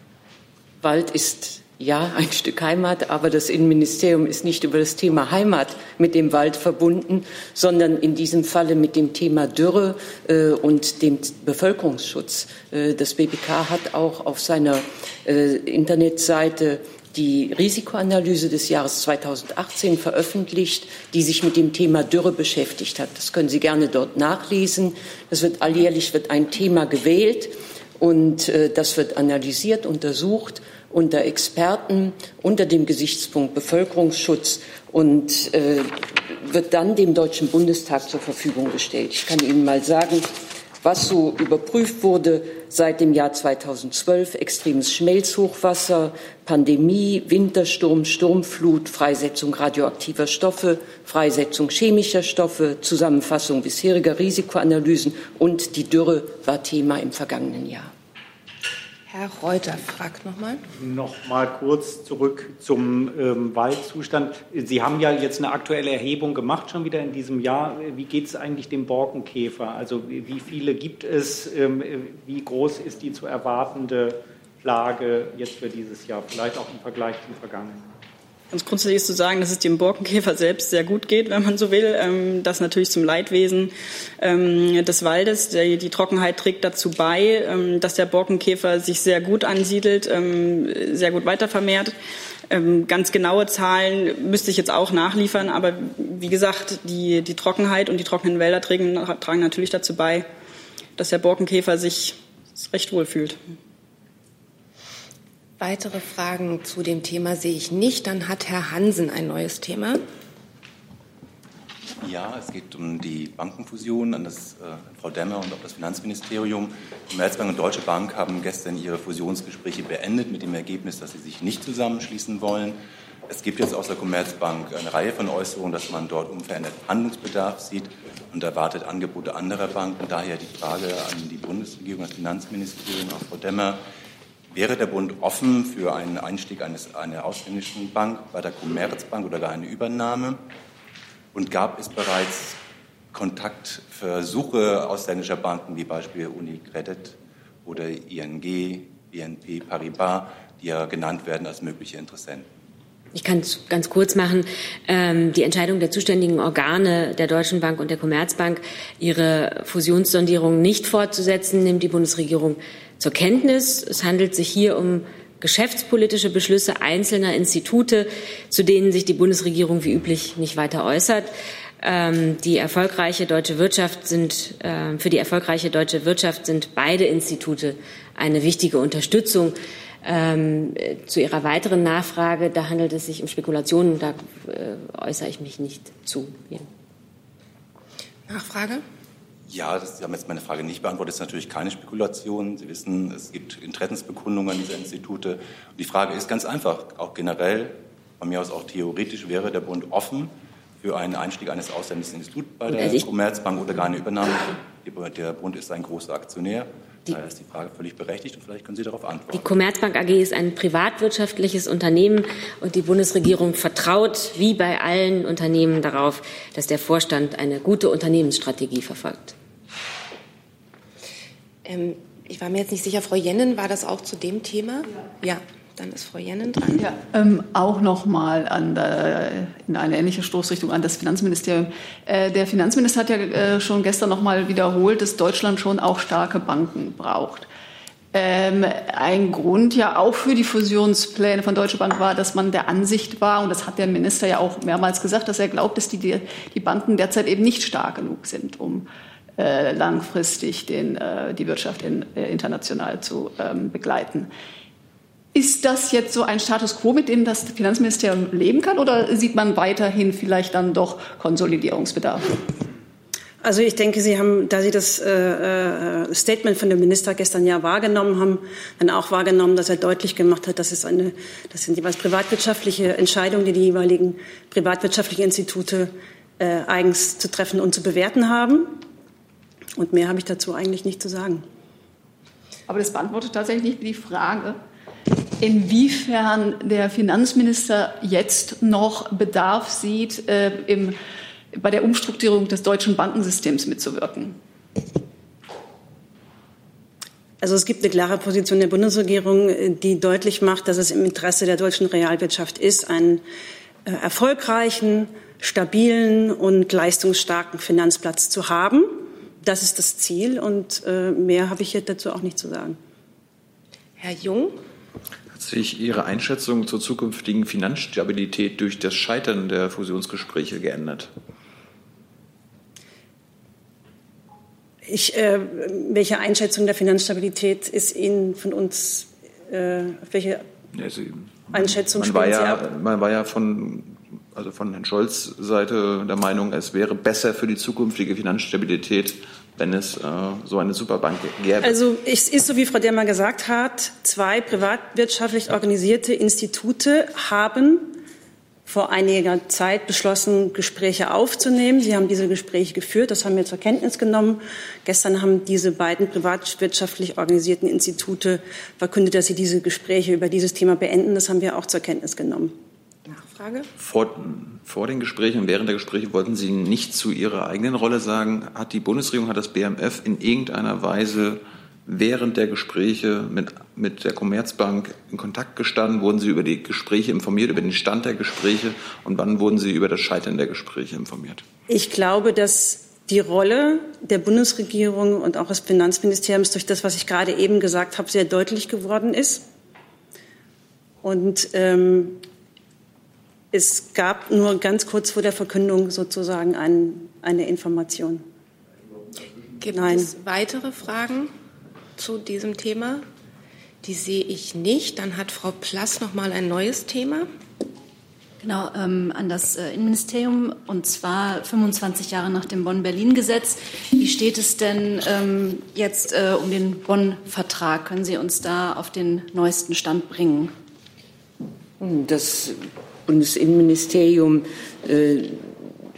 Wald ist ja ein Stück Heimat, aber das Innenministerium ist nicht über das Thema Heimat mit dem Wald verbunden, sondern in diesem Falle mit dem Thema Dürre äh, und dem Bevölkerungsschutz. Äh, das BBK hat auch auf seiner äh, Internetseite die Risikoanalyse des Jahres 2018 veröffentlicht, die sich mit dem Thema Dürre beschäftigt hat. Das können Sie gerne dort nachlesen. Das wird alljährlich wird ein Thema gewählt und äh, das wird analysiert, untersucht unter Experten unter dem Gesichtspunkt Bevölkerungsschutz und äh, wird dann dem Deutschen Bundestag zur Verfügung gestellt. Ich kann Ihnen mal sagen, was so überprüft wurde seit dem Jahr 2012, extremes Schmelzhochwasser, Pandemie, Wintersturm, Sturmflut, Freisetzung radioaktiver Stoffe, Freisetzung chemischer Stoffe, Zusammenfassung bisheriger Risikoanalysen und die Dürre war Thema im vergangenen Jahr. Herr Reuter fragt nochmal. Noch mal kurz zurück zum ähm, Waldzustand. Sie haben ja jetzt eine aktuelle Erhebung gemacht, schon wieder in diesem Jahr. Wie geht es eigentlich dem Borkenkäfer? Also wie viele gibt es? Ähm, wie groß ist die zu erwartende Plage jetzt für dieses Jahr? Vielleicht auch im Vergleich zum vergangenen. Ganz grundsätzlich ist zu sagen, dass es dem Borkenkäfer selbst sehr gut geht, wenn man so will. Ähm, das natürlich zum Leidwesen ähm, des Waldes. Die Trockenheit trägt dazu bei, ähm, dass der Borkenkäfer sich sehr gut ansiedelt, sehr gut weitervermehrt. Ganz genaue Zahlen müsste ich jetzt auch nachliefern, aber wie gesagt, die, die Trockenheit und die trockenen Wälder tragen, tragen natürlich dazu bei, dass der Borkenkäfer sich recht wohl fühlt. Weitere Fragen zu dem Thema sehe ich nicht. Dann hat Herr Hansen ein neues Thema. Ja, es geht um die Bankenfusion an das, äh, Frau Demmer und auch das Finanzministerium. Commerzbank und Deutsche Bank haben gestern ihre Fusionsgespräche beendet mit dem Ergebnis, dass sie sich nicht zusammenschließen wollen. Es gibt jetzt aus der Commerzbank eine Reihe von Äußerungen, dass man dort unveränderten Handlungsbedarf sieht und erwartet Angebote anderer Banken. Daher die Frage an die Bundesregierung, das Finanzministerium, auch Frau Demmer. Wäre der Bund offen für einen Einstieg eines, einer ausländischen Bank bei der Commerzbank oder gar eine Übernahme? Und gab es bereits Kontaktversuche ausländischer Banken wie Beispiel Unicredit oder ING, BNP Paribas, die ja genannt werden als mögliche Interessenten? Ich kann es ganz kurz machen. Ähm, die Entscheidung der zuständigen Organe der Deutschen Bank und der Commerzbank, ihre Fusionssondierung nicht fortzusetzen, nimmt die Bundesregierung zur Kenntnis. Es handelt sich hier um geschäftspolitische Beschlüsse einzelner Institute, zu denen sich die Bundesregierung wie üblich nicht weiter äußert. Ähm, die erfolgreiche deutsche Wirtschaft sind, äh, für die erfolgreiche deutsche Wirtschaft sind beide Institute eine wichtige Unterstützung. Ähm, zu Ihrer weiteren Nachfrage, da handelt es sich um Spekulationen, da äh, äußere ich mich nicht zu. Ja. Nachfrage? Ja, das, Sie haben jetzt meine Frage nicht beantwortet. Das ist natürlich keine Spekulation. Sie wissen, es gibt Interessensbekundungen dieser Institute. Und die Frage ist ganz einfach, auch generell, von mir aus auch theoretisch, wäre der Bund offen für einen Einstieg eines ausländischen Instituts bei der also Commerzbank oder gar eine Übernahme? Der Bund ist ein großer Aktionär. Daher ist die Frage völlig berechtigt und vielleicht können Sie darauf antworten. Die Commerzbank AG ist ein privatwirtschaftliches Unternehmen und die Bundesregierung vertraut wie bei allen Unternehmen darauf, dass der Vorstand eine gute Unternehmensstrategie verfolgt. Ähm, ich war mir jetzt nicht sicher, Frau Jennen, war das auch zu dem Thema? Ja. ja. Dann ist Frau Jennen dran. Ja, ähm, auch noch mal an der, in eine ähnliche Stoßrichtung an das Finanzministerium. Äh, der Finanzminister hat ja äh, schon gestern noch mal wiederholt, dass Deutschland schon auch starke Banken braucht. Ähm, ein Grund ja auch für die Fusionspläne von Deutsche Bank war, dass man der Ansicht war, und das hat der Minister ja auch mehrmals gesagt, dass er glaubt, dass die, die Banken derzeit eben nicht stark genug sind, um äh, langfristig den, äh, die Wirtschaft in, äh, international zu ähm, begleiten. Ist das jetzt so ein Status quo, mit dem das Finanzministerium leben kann, oder sieht man weiterhin vielleicht dann doch Konsolidierungsbedarf? Also ich denke, Sie haben, da Sie das äh, äh, Statement von dem Minister gestern ja wahrgenommen haben, dann auch wahrgenommen, dass er deutlich gemacht hat, dass es eine, das sind jeweils privatwirtschaftliche Entscheidungen, die die jeweiligen privatwirtschaftlichen Institute eigens zu treffen und zu bewerten haben. Und mehr habe ich dazu eigentlich nicht zu sagen. Aber das beantwortet tatsächlich nicht die Frage, inwiefern der Finanzminister jetzt noch Bedarf sieht, äh, im, bei der Umstrukturierung des deutschen Bankensystems mitzuwirken. Also es gibt eine klare Position der Bundesregierung, die deutlich macht, dass es im Interesse der deutschen Realwirtschaft ist, einen äh, erfolgreichen, stabilen und leistungsstarken Finanzplatz zu haben. Das ist das Ziel und äh, mehr habe ich jetzt dazu auch nicht zu sagen. Herr Jung sich Ihre Einschätzung zur zukünftigen Finanzstabilität durch das Scheitern der Fusionsgespräche geändert? Ich, äh, welche Einschätzung der Finanzstabilität ist Ihnen von uns, äh, welche ja, Sie, Einschätzung man war ja, Sie ab? Man war ja von, also von Herrn Scholz Seite der Meinung, es wäre besser für die zukünftige Finanzstabilität, wenn es äh, so eine Superbank gäbe? Also es ist so, wie Frau Demmer gesagt hat, zwei privatwirtschaftlich organisierte Institute haben vor einiger Zeit beschlossen, Gespräche aufzunehmen. Sie haben diese Gespräche geführt, das haben wir zur Kenntnis genommen. Gestern haben diese beiden privatwirtschaftlich organisierten Institute verkündet, dass sie diese Gespräche über dieses Thema beenden. Das haben wir auch zur Kenntnis genommen. Nachfrage? Vor, vor den Gesprächen und während der Gespräche wollten Sie nicht zu Ihrer eigenen Rolle sagen. Hat die Bundesregierung, hat das BMF in irgendeiner Weise während der Gespräche mit, mit der Commerzbank in Kontakt gestanden? Wurden Sie über die Gespräche informiert, über den Stand der Gespräche? Und wann wurden Sie über das Scheitern der Gespräche informiert? Ich glaube, dass die Rolle der Bundesregierung und auch des Finanzministeriums durch das, was ich gerade eben gesagt habe, sehr deutlich geworden ist. Und ähm, es gab nur ganz kurz vor der Verkündung sozusagen ein, eine Information. Gibt Nein. es weitere Fragen zu diesem Thema? Die sehe ich nicht. Dann hat Frau Plass noch mal ein neues Thema. Genau, ähm, an das äh, Innenministerium und zwar 25 Jahre nach dem Bonn-Berlin-Gesetz. Wie steht es denn ähm, jetzt äh, um den Bonn-Vertrag? Können Sie uns da auf den neuesten Stand bringen? Das Bundesinnenministerium äh,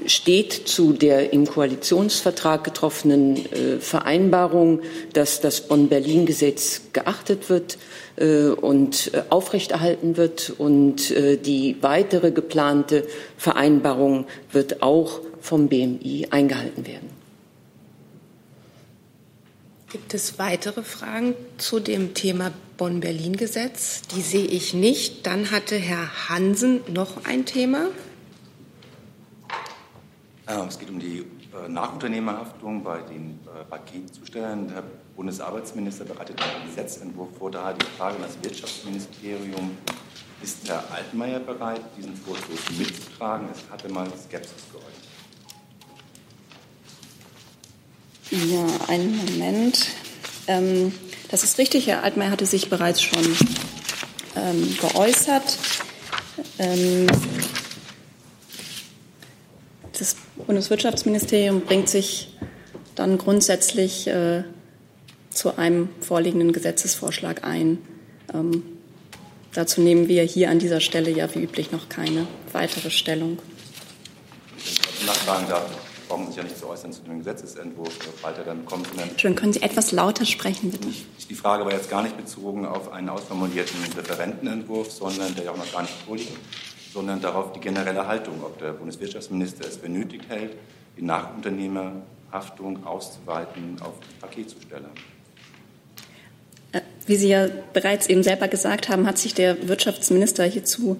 steht zu der im Koalitionsvertrag getroffenen äh, Vereinbarung, dass das Bonn-Berlin-Gesetz geachtet wird äh, und aufrechterhalten wird. Und die weitere geplante Vereinbarung wird auch vom BMI eingehalten werden. Gibt es weitere Fragen zu dem Thema Bonn-Berlin-Gesetz? Die sehe ich nicht. Dann hatte Herr Hansen noch ein Thema. Es geht um die äh, Nachunternehmerhaftung bei den äh, Paketzustellern. Der Bundesarbeitsminister bereitet einen Gesetzentwurf vor. Daher die Frage an das Wirtschaftsministerium. Ist Herr Altmaier bereit, diesen Vorstoß mitzutragen? Es hatte mal Skepsis geäußert. Ja, einen Moment. Ähm, das ist richtig. Herr Altmaier hatte sich bereits schon ähm, geäußert. Ähm, das Bundeswirtschaftsministerium bringt sich dann grundsätzlich äh, zu einem vorliegenden Gesetzesvorschlag ein. Ähm, dazu nehmen wir hier an dieser Stelle ja wie üblich noch keine weitere Stellung. Nachfragen darf, brauchen sich ja nicht zu äußern zu dem Gesetzesentwurf, sobald er dann kommt. Entschuldigung, können Sie etwas lauter sprechen, bitte? Die Frage war jetzt gar nicht bezogen auf einen ausformulierten Referentenentwurf, sondern der ja auch noch gar nicht vorliegt, sondern darauf die generelle Haltung, ob der Bundeswirtschaftsminister es benötigt hält, die Nachunternehmerhaftung auszuweiten auf Paketzusteller. Äh, wie Sie ja bereits eben selber gesagt haben, hat sich der Wirtschaftsminister hierzu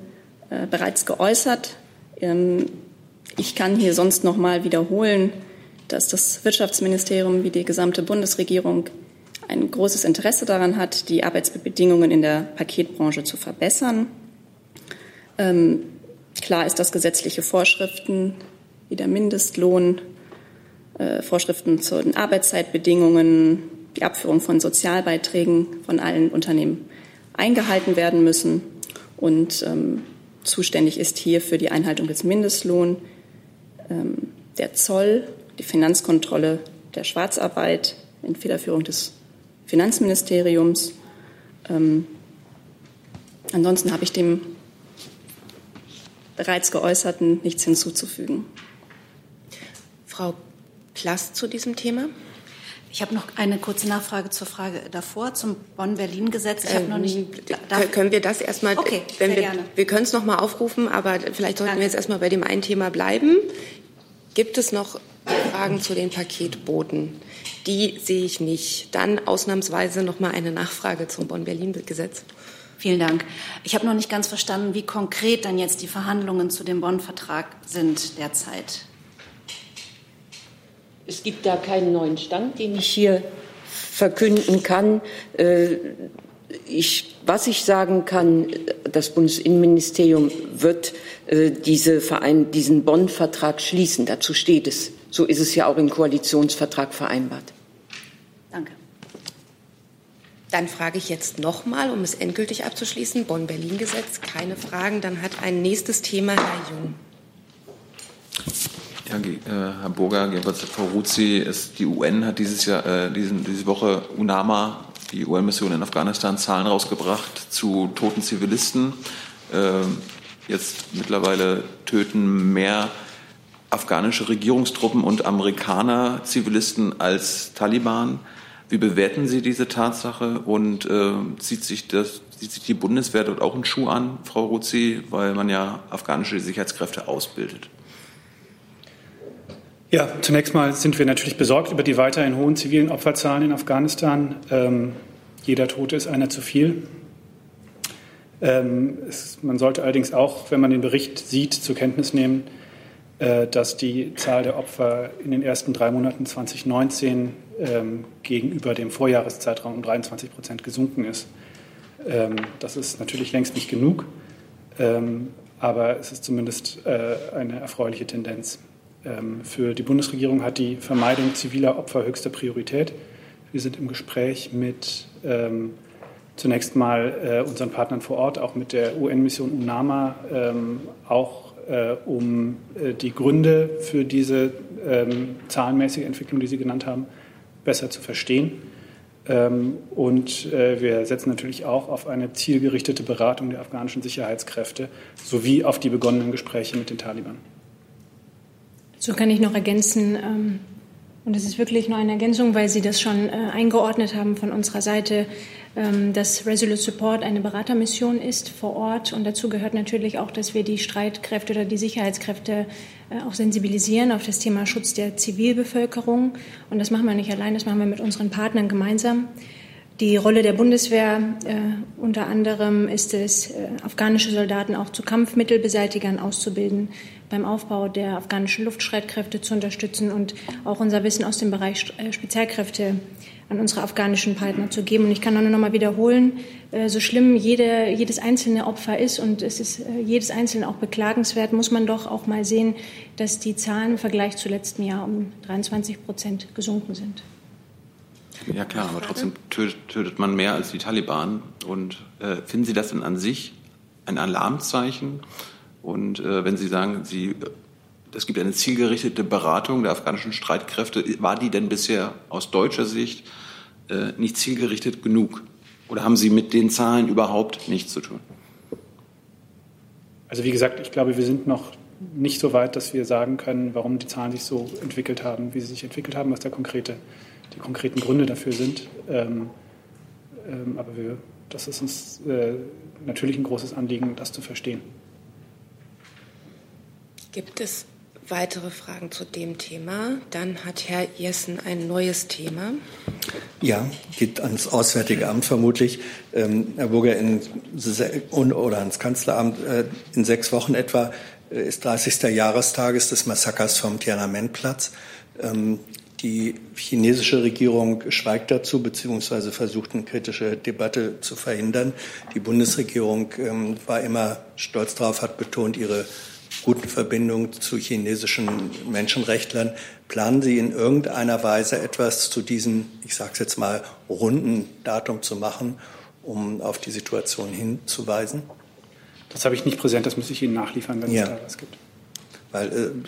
äh, bereits geäußert. Ähm, ich kann hier sonst noch mal wiederholen, dass das Wirtschaftsministerium wie die gesamte Bundesregierung ein großes Interesse daran hat, die Arbeitsbedingungen in der Paketbranche zu verbessern. Ähm, klar ist, dass gesetzliche Vorschriften wie der Mindestlohn, äh, Vorschriften zu den Arbeitszeitbedingungen, die Abführung von Sozialbeiträgen von allen Unternehmen eingehalten werden müssen. Und ähm, zuständig ist hier für die Einhaltung des Mindestlohns der Zoll, die Finanzkontrolle der Schwarzarbeit in Federführung des Finanzministeriums. Ähm, ansonsten habe ich dem bereits Geäußerten nichts hinzuzufügen. Frau Plass zu diesem Thema? Ich habe noch eine kurze Nachfrage zur Frage davor, zum Bonn-Berlin-Gesetz. Ich habe noch nicht. Ähm, können wir das erstmal, okay, wenn sehr wir, gerne. wir können es noch mal aufrufen, aber vielleicht sollten Danke. wir jetzt erstmal bei dem einen Thema bleiben. Gibt es noch Fragen zu den Paketboten? Die sehe ich nicht. Dann ausnahmsweise noch mal eine Nachfrage zum Bonn-Berlin-Gesetz. Vielen Dank. Ich habe noch nicht ganz verstanden, wie konkret dann jetzt die Verhandlungen zu dem Bonn-Vertrag sind derzeit. Es gibt da keinen neuen Stand, den ich hier verkünden kann. Äh, Ich, was ich sagen kann, das Bundesinnenministerium wird diese Verein, diesen Bonn-Vertrag schließen. Dazu steht es. So ist es ja auch im Koalitionsvertrag vereinbart. Danke. Dann frage ich jetzt noch mal, um es endgültig abzuschließen, Bonn-Berlin-Gesetz, keine Fragen. Dann hat ein nächstes Thema Herr Jung. Ja, äh, Herr Burger, Frau Ruzi, ist, die UN hat dieses Jahr, äh, diesen, diese Woche UNAMA, die UN-Mission in Afghanistan, Zahlen rausgebracht zu toten Zivilisten. Ähm, jetzt mittlerweile töten mehr afghanische Regierungstruppen und Amerikaner Zivilisten als Taliban. Wie bewerten Sie diese Tatsache und äh, zieht, sich das, zieht sich die Bundeswehr dort auch einen Schuh an, Frau Ruzi, weil man ja afghanische Sicherheitskräfte ausbildet? Ja, zunächst mal sind wir natürlich besorgt über die weiterhin hohen zivilen Opferzahlen in Afghanistan. Ähm, jeder Tote ist einer zu viel. Ähm, es, man sollte allerdings auch, wenn man den Bericht sieht, zur Kenntnis nehmen, äh, dass die Zahl der Opfer in den ersten drei Monaten 2019 ähm, gegenüber dem Vorjahreszeitraum um 23 Prozent gesunken ist. Ähm, das ist natürlich längst nicht genug, ähm, aber es ist zumindest äh, eine erfreuliche Tendenz. Ähm, Für die Bundesregierung hat die Vermeidung ziviler Opfer höchste Priorität. Wir sind im Gespräch mit ähm, zunächst mal äh, unseren Partnern vor Ort, auch mit der UN-Mission UNAMA, ähm, auch äh, um äh, die Gründe für diese ähm, zahlenmäßige Entwicklung, die Sie genannt haben, besser zu verstehen. Ähm, und äh, wir setzen natürlich auch auf eine zielgerichtete Beratung der afghanischen Sicherheitskräfte sowie auf die begonnenen Gespräche mit den Taliban. So kann ich noch ergänzen, ähm, und es ist wirklich nur eine Ergänzung, weil Sie das schon äh, eingeordnet haben von unserer Seite, dass Resolute Support eine Beratermission ist vor Ort. Und dazu gehört natürlich auch, dass wir die Streitkräfte oder die Sicherheitskräfte äh, auch sensibilisieren auf das Thema Schutz der Zivilbevölkerung. Und das machen wir nicht allein, das machen wir mit unseren Partnern gemeinsam. Die Rolle der Bundeswehr äh, unter anderem ist es, äh, afghanische Soldaten auch zu Kampfmittelbeseitigern auszubilden, beim Aufbau der afghanischen Luftstreitkräfte zu unterstützen und auch unser Wissen aus dem Bereich äh, Spezialkräfte an unsere afghanischen Partner zu geben. Und ich kann nur noch mal wiederholen, äh, so schlimm jede, jedes einzelne Opfer ist und es ist äh, jedes einzelne auch beklagenswert, muss man doch auch mal sehen, dass die Zahlen im Vergleich zu letztem Jahr um 23 Prozent gesunken sind. Ja klar, aber trotzdem tötet, man mehr als die Taliban. Und äh, finden Sie das denn an sich ein Alarmzeichen? Und äh, wenn Sie sagen, Sie, es gibt eine zielgerichtete Beratung der afghanischen Streitkräfte, war die denn bisher aus deutscher Sicht äh, nicht zielgerichtet genug? Oder haben Sie mit den Zahlen überhaupt nichts zu tun? Also wie gesagt, ich glaube, wir sind noch nicht so weit, dass wir sagen können, warum die Zahlen sich so entwickelt haben, wie sie sich entwickelt haben, was der konkrete, die konkreten Gründe dafür sind. Ähm, ähm, aber wir, das ist uns äh, natürlich ein großes Anliegen, das zu verstehen. Gibt es weitere Fragen zu dem Thema? Dann hat Herr Jessen ein neues Thema. Ja, geht ans Auswärtige Amt vermutlich. Ähm, Herr Burger, in, oder ans Kanzleramt äh, in sechs Wochen etwa äh, ist 30. Jahrestages des Massakers vom Tiananmen-Platz. Ähm, die chinesische Regierung schweigt dazu, beziehungsweise versucht eine kritische Debatte zu verhindern. Die Bundesregierung ähm, war immer stolz darauf, hat betont, ihre guten Verbindung zu chinesischen Menschenrechtlern. Planen Sie in irgendeiner Weise etwas zu diesem, ich sage es jetzt mal, runden Datum zu machen, um auf die Situation hinzuweisen? Das habe ich nicht präsent, das muss ich Ihnen nachliefern, wenn ja. es da was gibt. Weil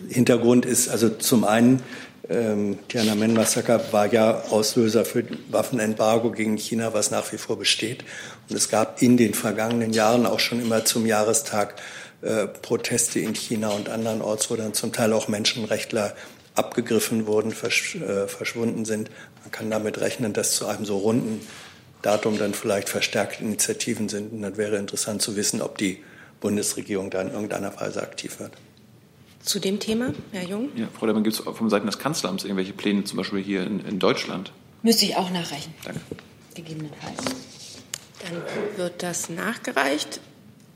äh, Hintergrund ist also zum einen, ähm, Tiananmen-Massaker war ja Auslöser für Waffenembargo gegen China, was nach wie vor besteht. Und es gab in den vergangenen Jahren auch schon immer zum Jahrestag äh, Proteste in China und andernorts, wo dann zum Teil auch Menschenrechtler abgegriffen wurden, versch äh, verschwunden sind. Man kann damit rechnen, dass zu einem so runden Datum dann vielleicht verstärkte Initiativen sind. Und dann wäre interessant zu wissen, ob die Bundesregierung da in irgendeiner Weise aktiv wird. Zu dem Thema, Herr Jung? Ja, Frau Lehmann, gibt es von Seiten des Kanzleramts irgendwelche Pläne, zum Beispiel hier in, in Deutschland? Müsste ich auch nachreichen. Danke. Gegebenenfalls. Dann wird das nachgereicht.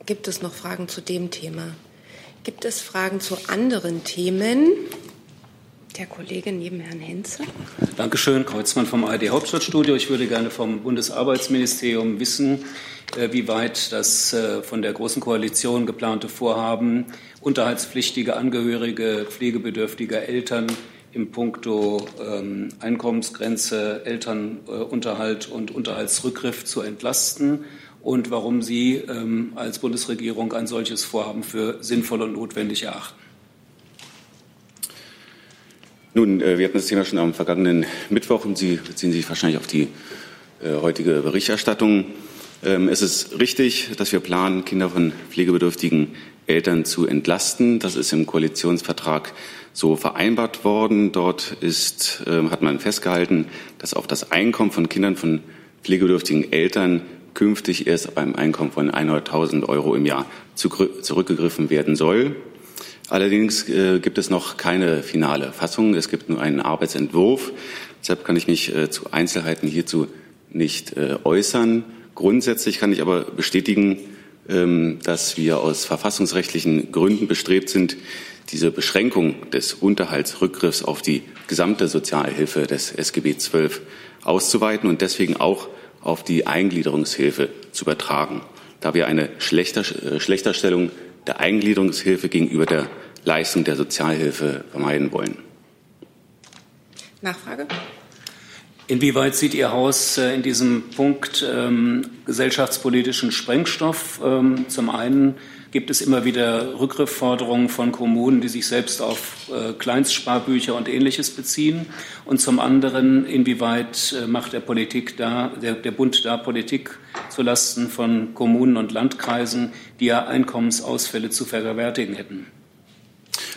Gibt es noch Fragen zu dem Thema? Gibt es Fragen zu anderen Themen? Der Kollege neben Herrn Henze. Dankeschön, Kreuzmann vom ARD Hauptstadtstudio. Ich würde gerne vom Bundesarbeitsministerium wissen, äh, wie weit das äh, von der Großen Koalition geplante Vorhaben, unterhaltspflichtige Angehörige pflegebedürftiger Eltern im Punkto ähm, Einkommensgrenze, Elternunterhalt und Unterhaltsrückgriff zu entlasten und warum Sie ähm, als Bundesregierung ein solches Vorhaben für sinnvoll und notwendig erachten. Nun, äh, wir hatten das Thema schon am vergangenen Mittwoch und Sie beziehen sich wahrscheinlich auf die äh, heutige Berichterstattung. Ähm, es ist richtig, dass wir planen, Kinder von pflegebedürftigen Eltern zu entlasten. Das ist im Koalitionsvertrag so vereinbart worden. Dort ist, äh, hat man festgehalten, dass auf das Einkommen von Kindern von pflegebedürftigen Eltern künftig erst beim Einkommen von 100.000 Euro im Jahr zurückgegriffen werden soll. Allerdings äh, gibt es noch keine finale Fassung. Es gibt nur einen Arbeitsentwurf. Deshalb kann ich mich äh, zu Einzelheiten hierzu nicht äh, äußern. Grundsätzlich kann ich aber bestätigen, ähm, dass wir aus verfassungsrechtlichen Gründen bestrebt sind, diese Beschränkung des Unterhaltsrückgriffs auf die gesamte Sozialhilfe des SGB XII auszuweiten und deswegen auch auf die Eingliederungshilfe zu übertragen, da wir eine Schlechter, äh, Schlechterstellung der Eingliederungshilfe gegenüber der Leistung der Sozialhilfe vermeiden wollen. Nachfrage? Inwieweit sieht Ihr Haus äh, in diesem Punkt ähm, gesellschaftspolitischen Sprengstoff? Ähm, zum einen gibt es immer wieder Rückgriffforderungen von Kommunen, die sich selbst auf äh, Kleinstsparbücher und Ähnliches beziehen. Und zum anderen, inwieweit äh, macht der Politik da, der, der Bund da Politik zulasten von Kommunen und Landkreisen, die ja Einkommensausfälle zu vergewärtigen hätten?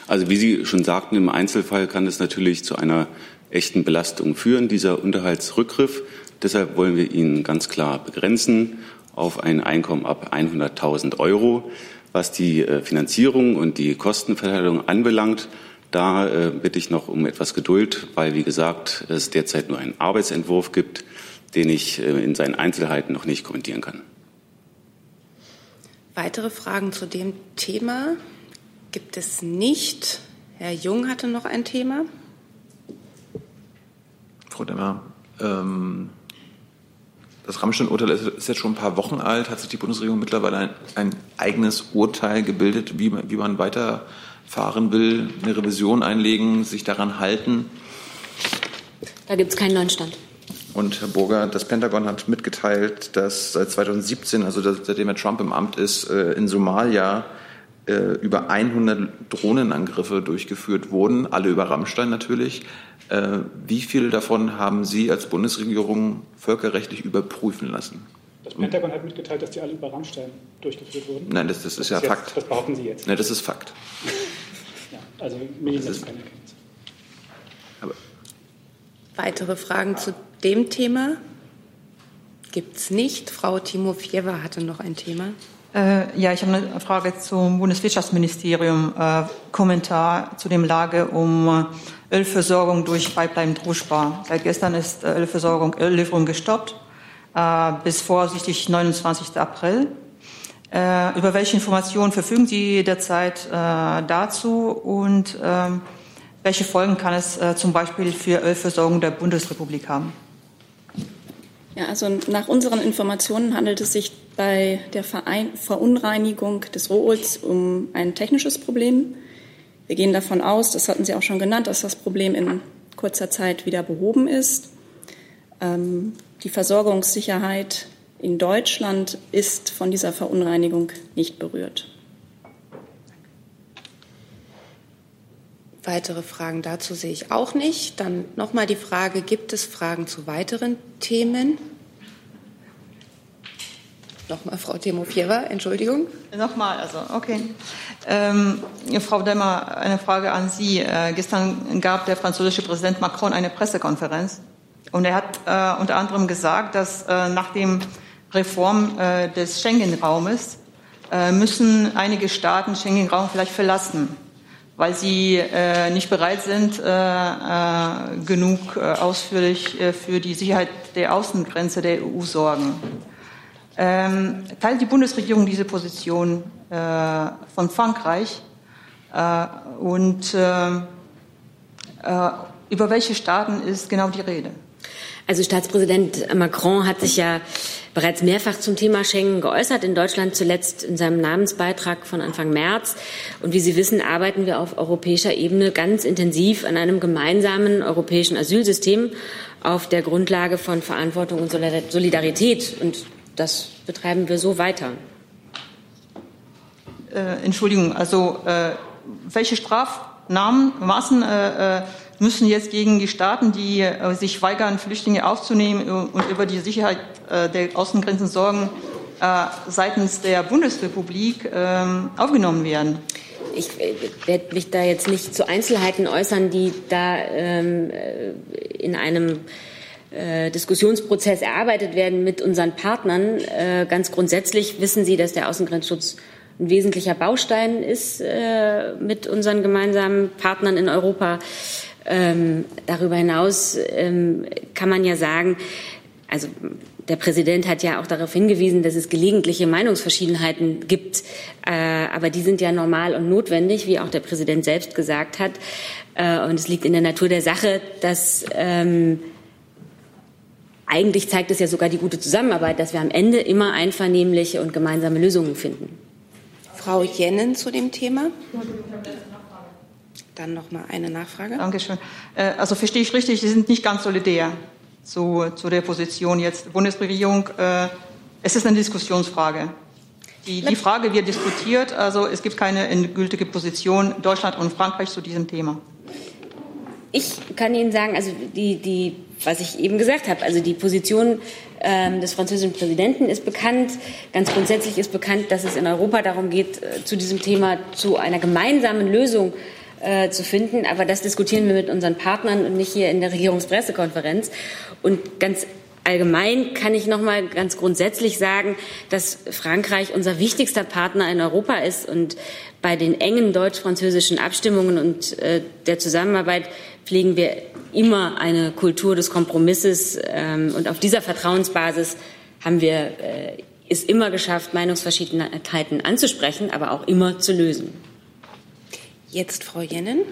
Also wie Sie schon sagten, im Einzelfall kann es natürlich zu einer echten Belastung führen, dieser Unterhaltsrückgriff. Deshalb wollen wir ihn ganz klar begrenzen auf ein Einkommen ab 100.000 Euro. Was die äh, Finanzierung und die Kostenverteilung anbelangt, da äh, bitte ich noch um etwas Geduld, weil, wie gesagt, es derzeit nur einen Arbeitsentwurf gibt, den ich äh, in seinen Einzelheiten noch nicht kommentieren kann. Weitere Fragen zu dem Thema gibt es nicht. Herr Jung hatte noch ein Thema. Frau Demmer, ähm, das Rammstein-Urteil ist jetzt schon ein paar Wochen alt. Hat sich die Bundesregierung mittlerweile ein, ein eigenes Urteil gebildet, wie, wie man weiterfahren will, eine Revision einlegen, sich daran halten? Da gibt es keinen neuen Stand. Und Herr Burger, das Pentagon hat mitgeteilt, dass seit 2017, also seitdem Herr Trump im Amt ist, äh, in Somalia äh, über 100 Drohnenangriffe durchgeführt wurden, alle über Rammstein natürlich. Äh, wie viele davon haben Sie als Bundesregierung völkerrechtlich überprüfen lassen? Das Pentagon hat mitgeteilt, dass die alle über Rammstein durchgeführt wurden. Nein, das, das, das ist ja jetzt, Fakt. Das behaupten Sie jetzt. Nein, das ist Fakt. ja, also mir ist keine Erkenntnis. Weitere Fragen zu dem Thema gibt es nicht. Frau Timofjewa hatte noch ein Thema. Äh, ja, ich habe eine Frage zum Bundeswirtschaftsministerium. Äh, Kommentar zu dem Lage um äh, Ölversorgung durch Pipeline Druschbar. Seit gestern ist äh, Ölversorgung, Öllieferung gestoppt, äh, bis vorsichtig 29. April. Äh, über welche Informationen verfügen Sie derzeit dazu und ähm, welche Folgen kann es zum Beispiel für Ölversorgung der Bundesrepublik haben? Ja, also nach unseren Informationen handelt es sich bei der Verein Verunreinigung des Rohöls um ein technisches Problem. Wir gehen davon aus, das hatten Sie auch schon genannt, dass das Problem in kurzer Zeit wieder behoben ist. Ähm, die Versorgungssicherheit in Deutschland ist von dieser Verunreinigung nicht berührt. Weitere Fragen dazu sehe ich auch nicht. Dann nochmal die Frage, gibt es Fragen zu weiteren Themen? Nochmal Frau Timofjewa, Entschuldigung. Nochmal, also okay. Ähm, Frau Demmer, eine Frage an Sie. Äh, gestern gab der französische Präsident Macron eine Pressekonferenz und er hat äh, unter anderem gesagt, dass äh, nach dem Reform äh, des Schengen-Raumes äh, müssen einige Staaten Schengen-Raum vielleicht verlassen weil sie äh, nicht bereit sind, genug ausführlich für die Sicherheit der Außengrenze der EU sorgen. Ähm, teilt die Bundesregierung diese Position äh, von Frankreich? und über welche Staaten ist genau die Rede? Also Staatspräsident Macron hat sich ja bereits mehrfach zum Thema Schengen geäußert, in Deutschland zuletzt in seinem Namensbeitrag von Anfang März. Und wie Sie wissen, arbeiten wir auf europäischer Ebene ganz intensiv an einem gemeinsamen europäischen Asylsystem auf der Grundlage von Verantwortung und Solidarität. Und das betreiben wir so weiter. Äh, Entschuldigung, also äh, welche Strafnamen, Maßen äh, äh müssen jetzt gegen die Staaten, die äh, sich weigern, Flüchtlinge aufzunehmen und über die Sicherheit äh, der Außengrenzen sorgen, seitens der Bundesrepublik ähm, aufgenommen werden. Ich werde mich da jetzt nicht zu Einzelheiten äußern, die da ähm, in einem Diskussionsprozess erarbeitet werden mit unseren Partnern. Äh, ganz grundsätzlich wissen Sie, dass der Außengrenzschutz ein wesentlicher Baustein ist äh, mit unseren gemeinsamen Partnern in Europa. Ähm, darüber hinaus ähm, kann man ja sagen, also der Präsident hat ja auch darauf hingewiesen, dass es gelegentliche Meinungsverschiedenheiten gibt, äh, aber die sind ja normal und notwendig, wie auch der Präsident selbst gesagt hat. Äh, und es liegt in der Natur der Sache, dass ähm, eigentlich zeigt es ja sogar die gute Zusammenarbeit, dass wir am Ende immer einvernehmliche und gemeinsame Lösungen finden. Frau Jennen zu dem Thema. Dann noch mal eine Nachfrage. Dankeschön. Äh, also verstehe ich richtig, Sie sind nicht ganz solidär. zu, zu der Position jetzt Bundesregierung. Äh, es ist eine Diskussionsfrage. Die, die Frage wird diskutiert, also es gibt keine endgültige Position Deutschland und Frankreich zu diesem Thema. Ich kann Ihnen sagen, also die, die, was ich eben gesagt habe, also die Position ähm, des französischen Präsidenten ist bekannt. Ganz grundsätzlich ist bekannt, dass es in Europa darum geht, äh, zu diesem Thema zu einer gemeinsamen Lösung äh, zu finden. Aber das diskutieren wir mit unseren Partnern und nicht hier in der Regierungspressekonferenz. Und ganz Allgemein kann ich noch mal ganz grundsätzlich sagen, dass Frankreich unser wichtigster Partner in Europa ist und bei den engen deutsch-französischen Abstimmungen und äh, der Zusammenarbeit pflegen wir immer eine Kultur des Kompromisses ähm, und auf dieser Vertrauensbasis haben wir äh, es immer geschafft, Meinungsverschiedenheiten anzusprechen, aber auch immer zu lösen. Jetzt Frau Jennen.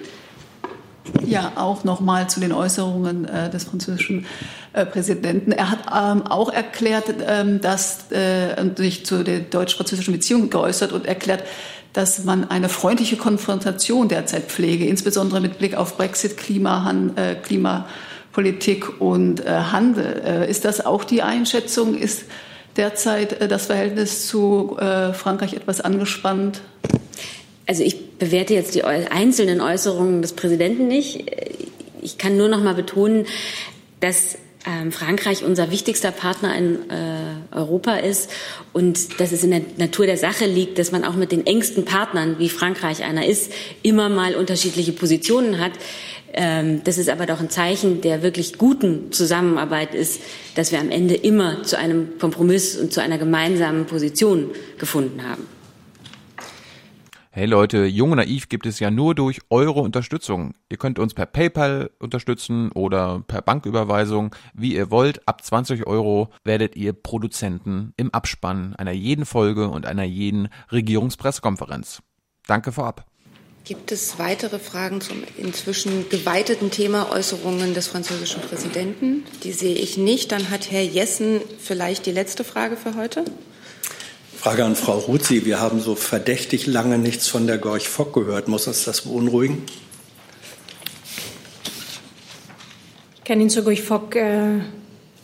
Ja, auch noch mal zu den Äußerungen äh, des französischen äh, Präsidenten. Er hat ähm, auch erklärt, ähm, dass äh, sich zu den deutsch-französischen Beziehungen geäußert und erklärt, dass man eine freundliche Konfrontation derzeit pflege, insbesondere mit Blick auf Brexit, Klimahan, äh, Klimapolitik und äh, Handel. Äh, ist das auch die Einschätzung? Ist derzeit äh, das Verhältnis zu äh, Frankreich etwas angespannt? Also ich bewerte jetzt die einzelnen Äußerungen des Präsidenten nicht. Ich kann nur noch mal betonen, dass ähm, Frankreich unser wichtigster Partner in äh, Europa ist und dass es in der Natur der Sache liegt, dass man auch mit den engsten Partnern, wie Frankreich einer ist, immer mal unterschiedliche Positionen hat. Ähm, das ist aber doch ein Zeichen der wirklich guten Zusammenarbeit ist, dass wir am Ende immer zu einem Kompromiss und zu einer gemeinsamen Position gefunden haben. Hey Leute, Jung und Naiv gibt es ja nur durch eure Unterstützung. Ihr könnt uns per PayPal unterstützen oder per Banküberweisung, wie ihr wollt. Ab 20 Euro werdet ihr Produzenten im Abspann einer jeden Folge und einer jeden Regierungspressekonferenz. Danke vorab. Gibt es weitere Fragen zum inzwischen geweiteten Thema Äußerungen des französischen Präsidenten? Die sehe ich nicht. Dann hat Herr Jessen vielleicht die letzte Frage für heute. Frage an Frau Ruzi. Wir haben so verdächtig lange nichts von der Gorch Fock gehört. Muss uns das beunruhigen? Ich kann Ihnen zur Gorch Fock äh,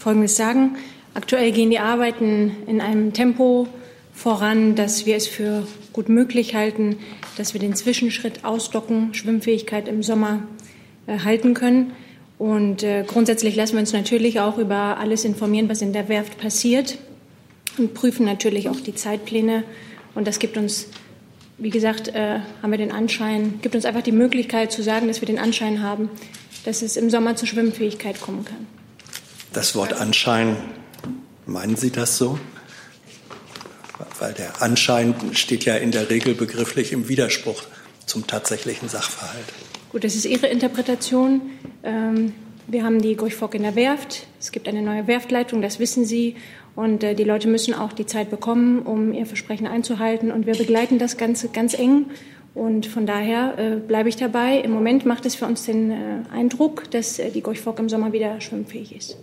Folgendes sagen. Aktuell gehen die Arbeiten in einem Tempo voran, dass wir es für gut möglich halten, dass wir den Zwischenschritt ausdocken, Schwimmfähigkeit im Sommer äh, halten können. Und äh, grundsätzlich lassen wir uns natürlich auch über alles informieren, was in der Werft passiert und prüfen natürlich auch die Zeitpläne. Und das gibt uns, wie gesagt, äh, haben wir den Anschein, gibt uns einfach die Möglichkeit zu sagen, dass wir den Anschein haben, dass es im Sommer zur Schwimmfähigkeit kommen kann. Das Wort Anschein, meinen Sie das so? Weil der Anschein steht ja in der Regel begrifflich im Widerspruch zum tatsächlichen Sachverhalt. Gut, das ist Ihre Interpretation. Ähm, wir haben die Gorch-Fock in der Werft. Es gibt eine neue Werftleitung, das wissen Sie. Und äh, die Leute müssen auch die Zeit bekommen, um ihr Versprechen einzuhalten. Und wir begleiten das Ganze ganz eng. Und von daher äh, bleibe ich dabei. Im Moment macht es für uns den äh, Eindruck, dass äh, die Gorch-Fock im Sommer wieder schwimmfähig ist.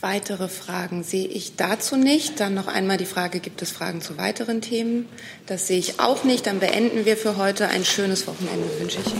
Weitere Fragen sehe ich dazu nicht. Dann noch einmal die Frage, gibt es Fragen zu weiteren Themen? Das sehe ich auch nicht. Dann beenden wir für heute. Ein schönes Wochenende wünsche ich.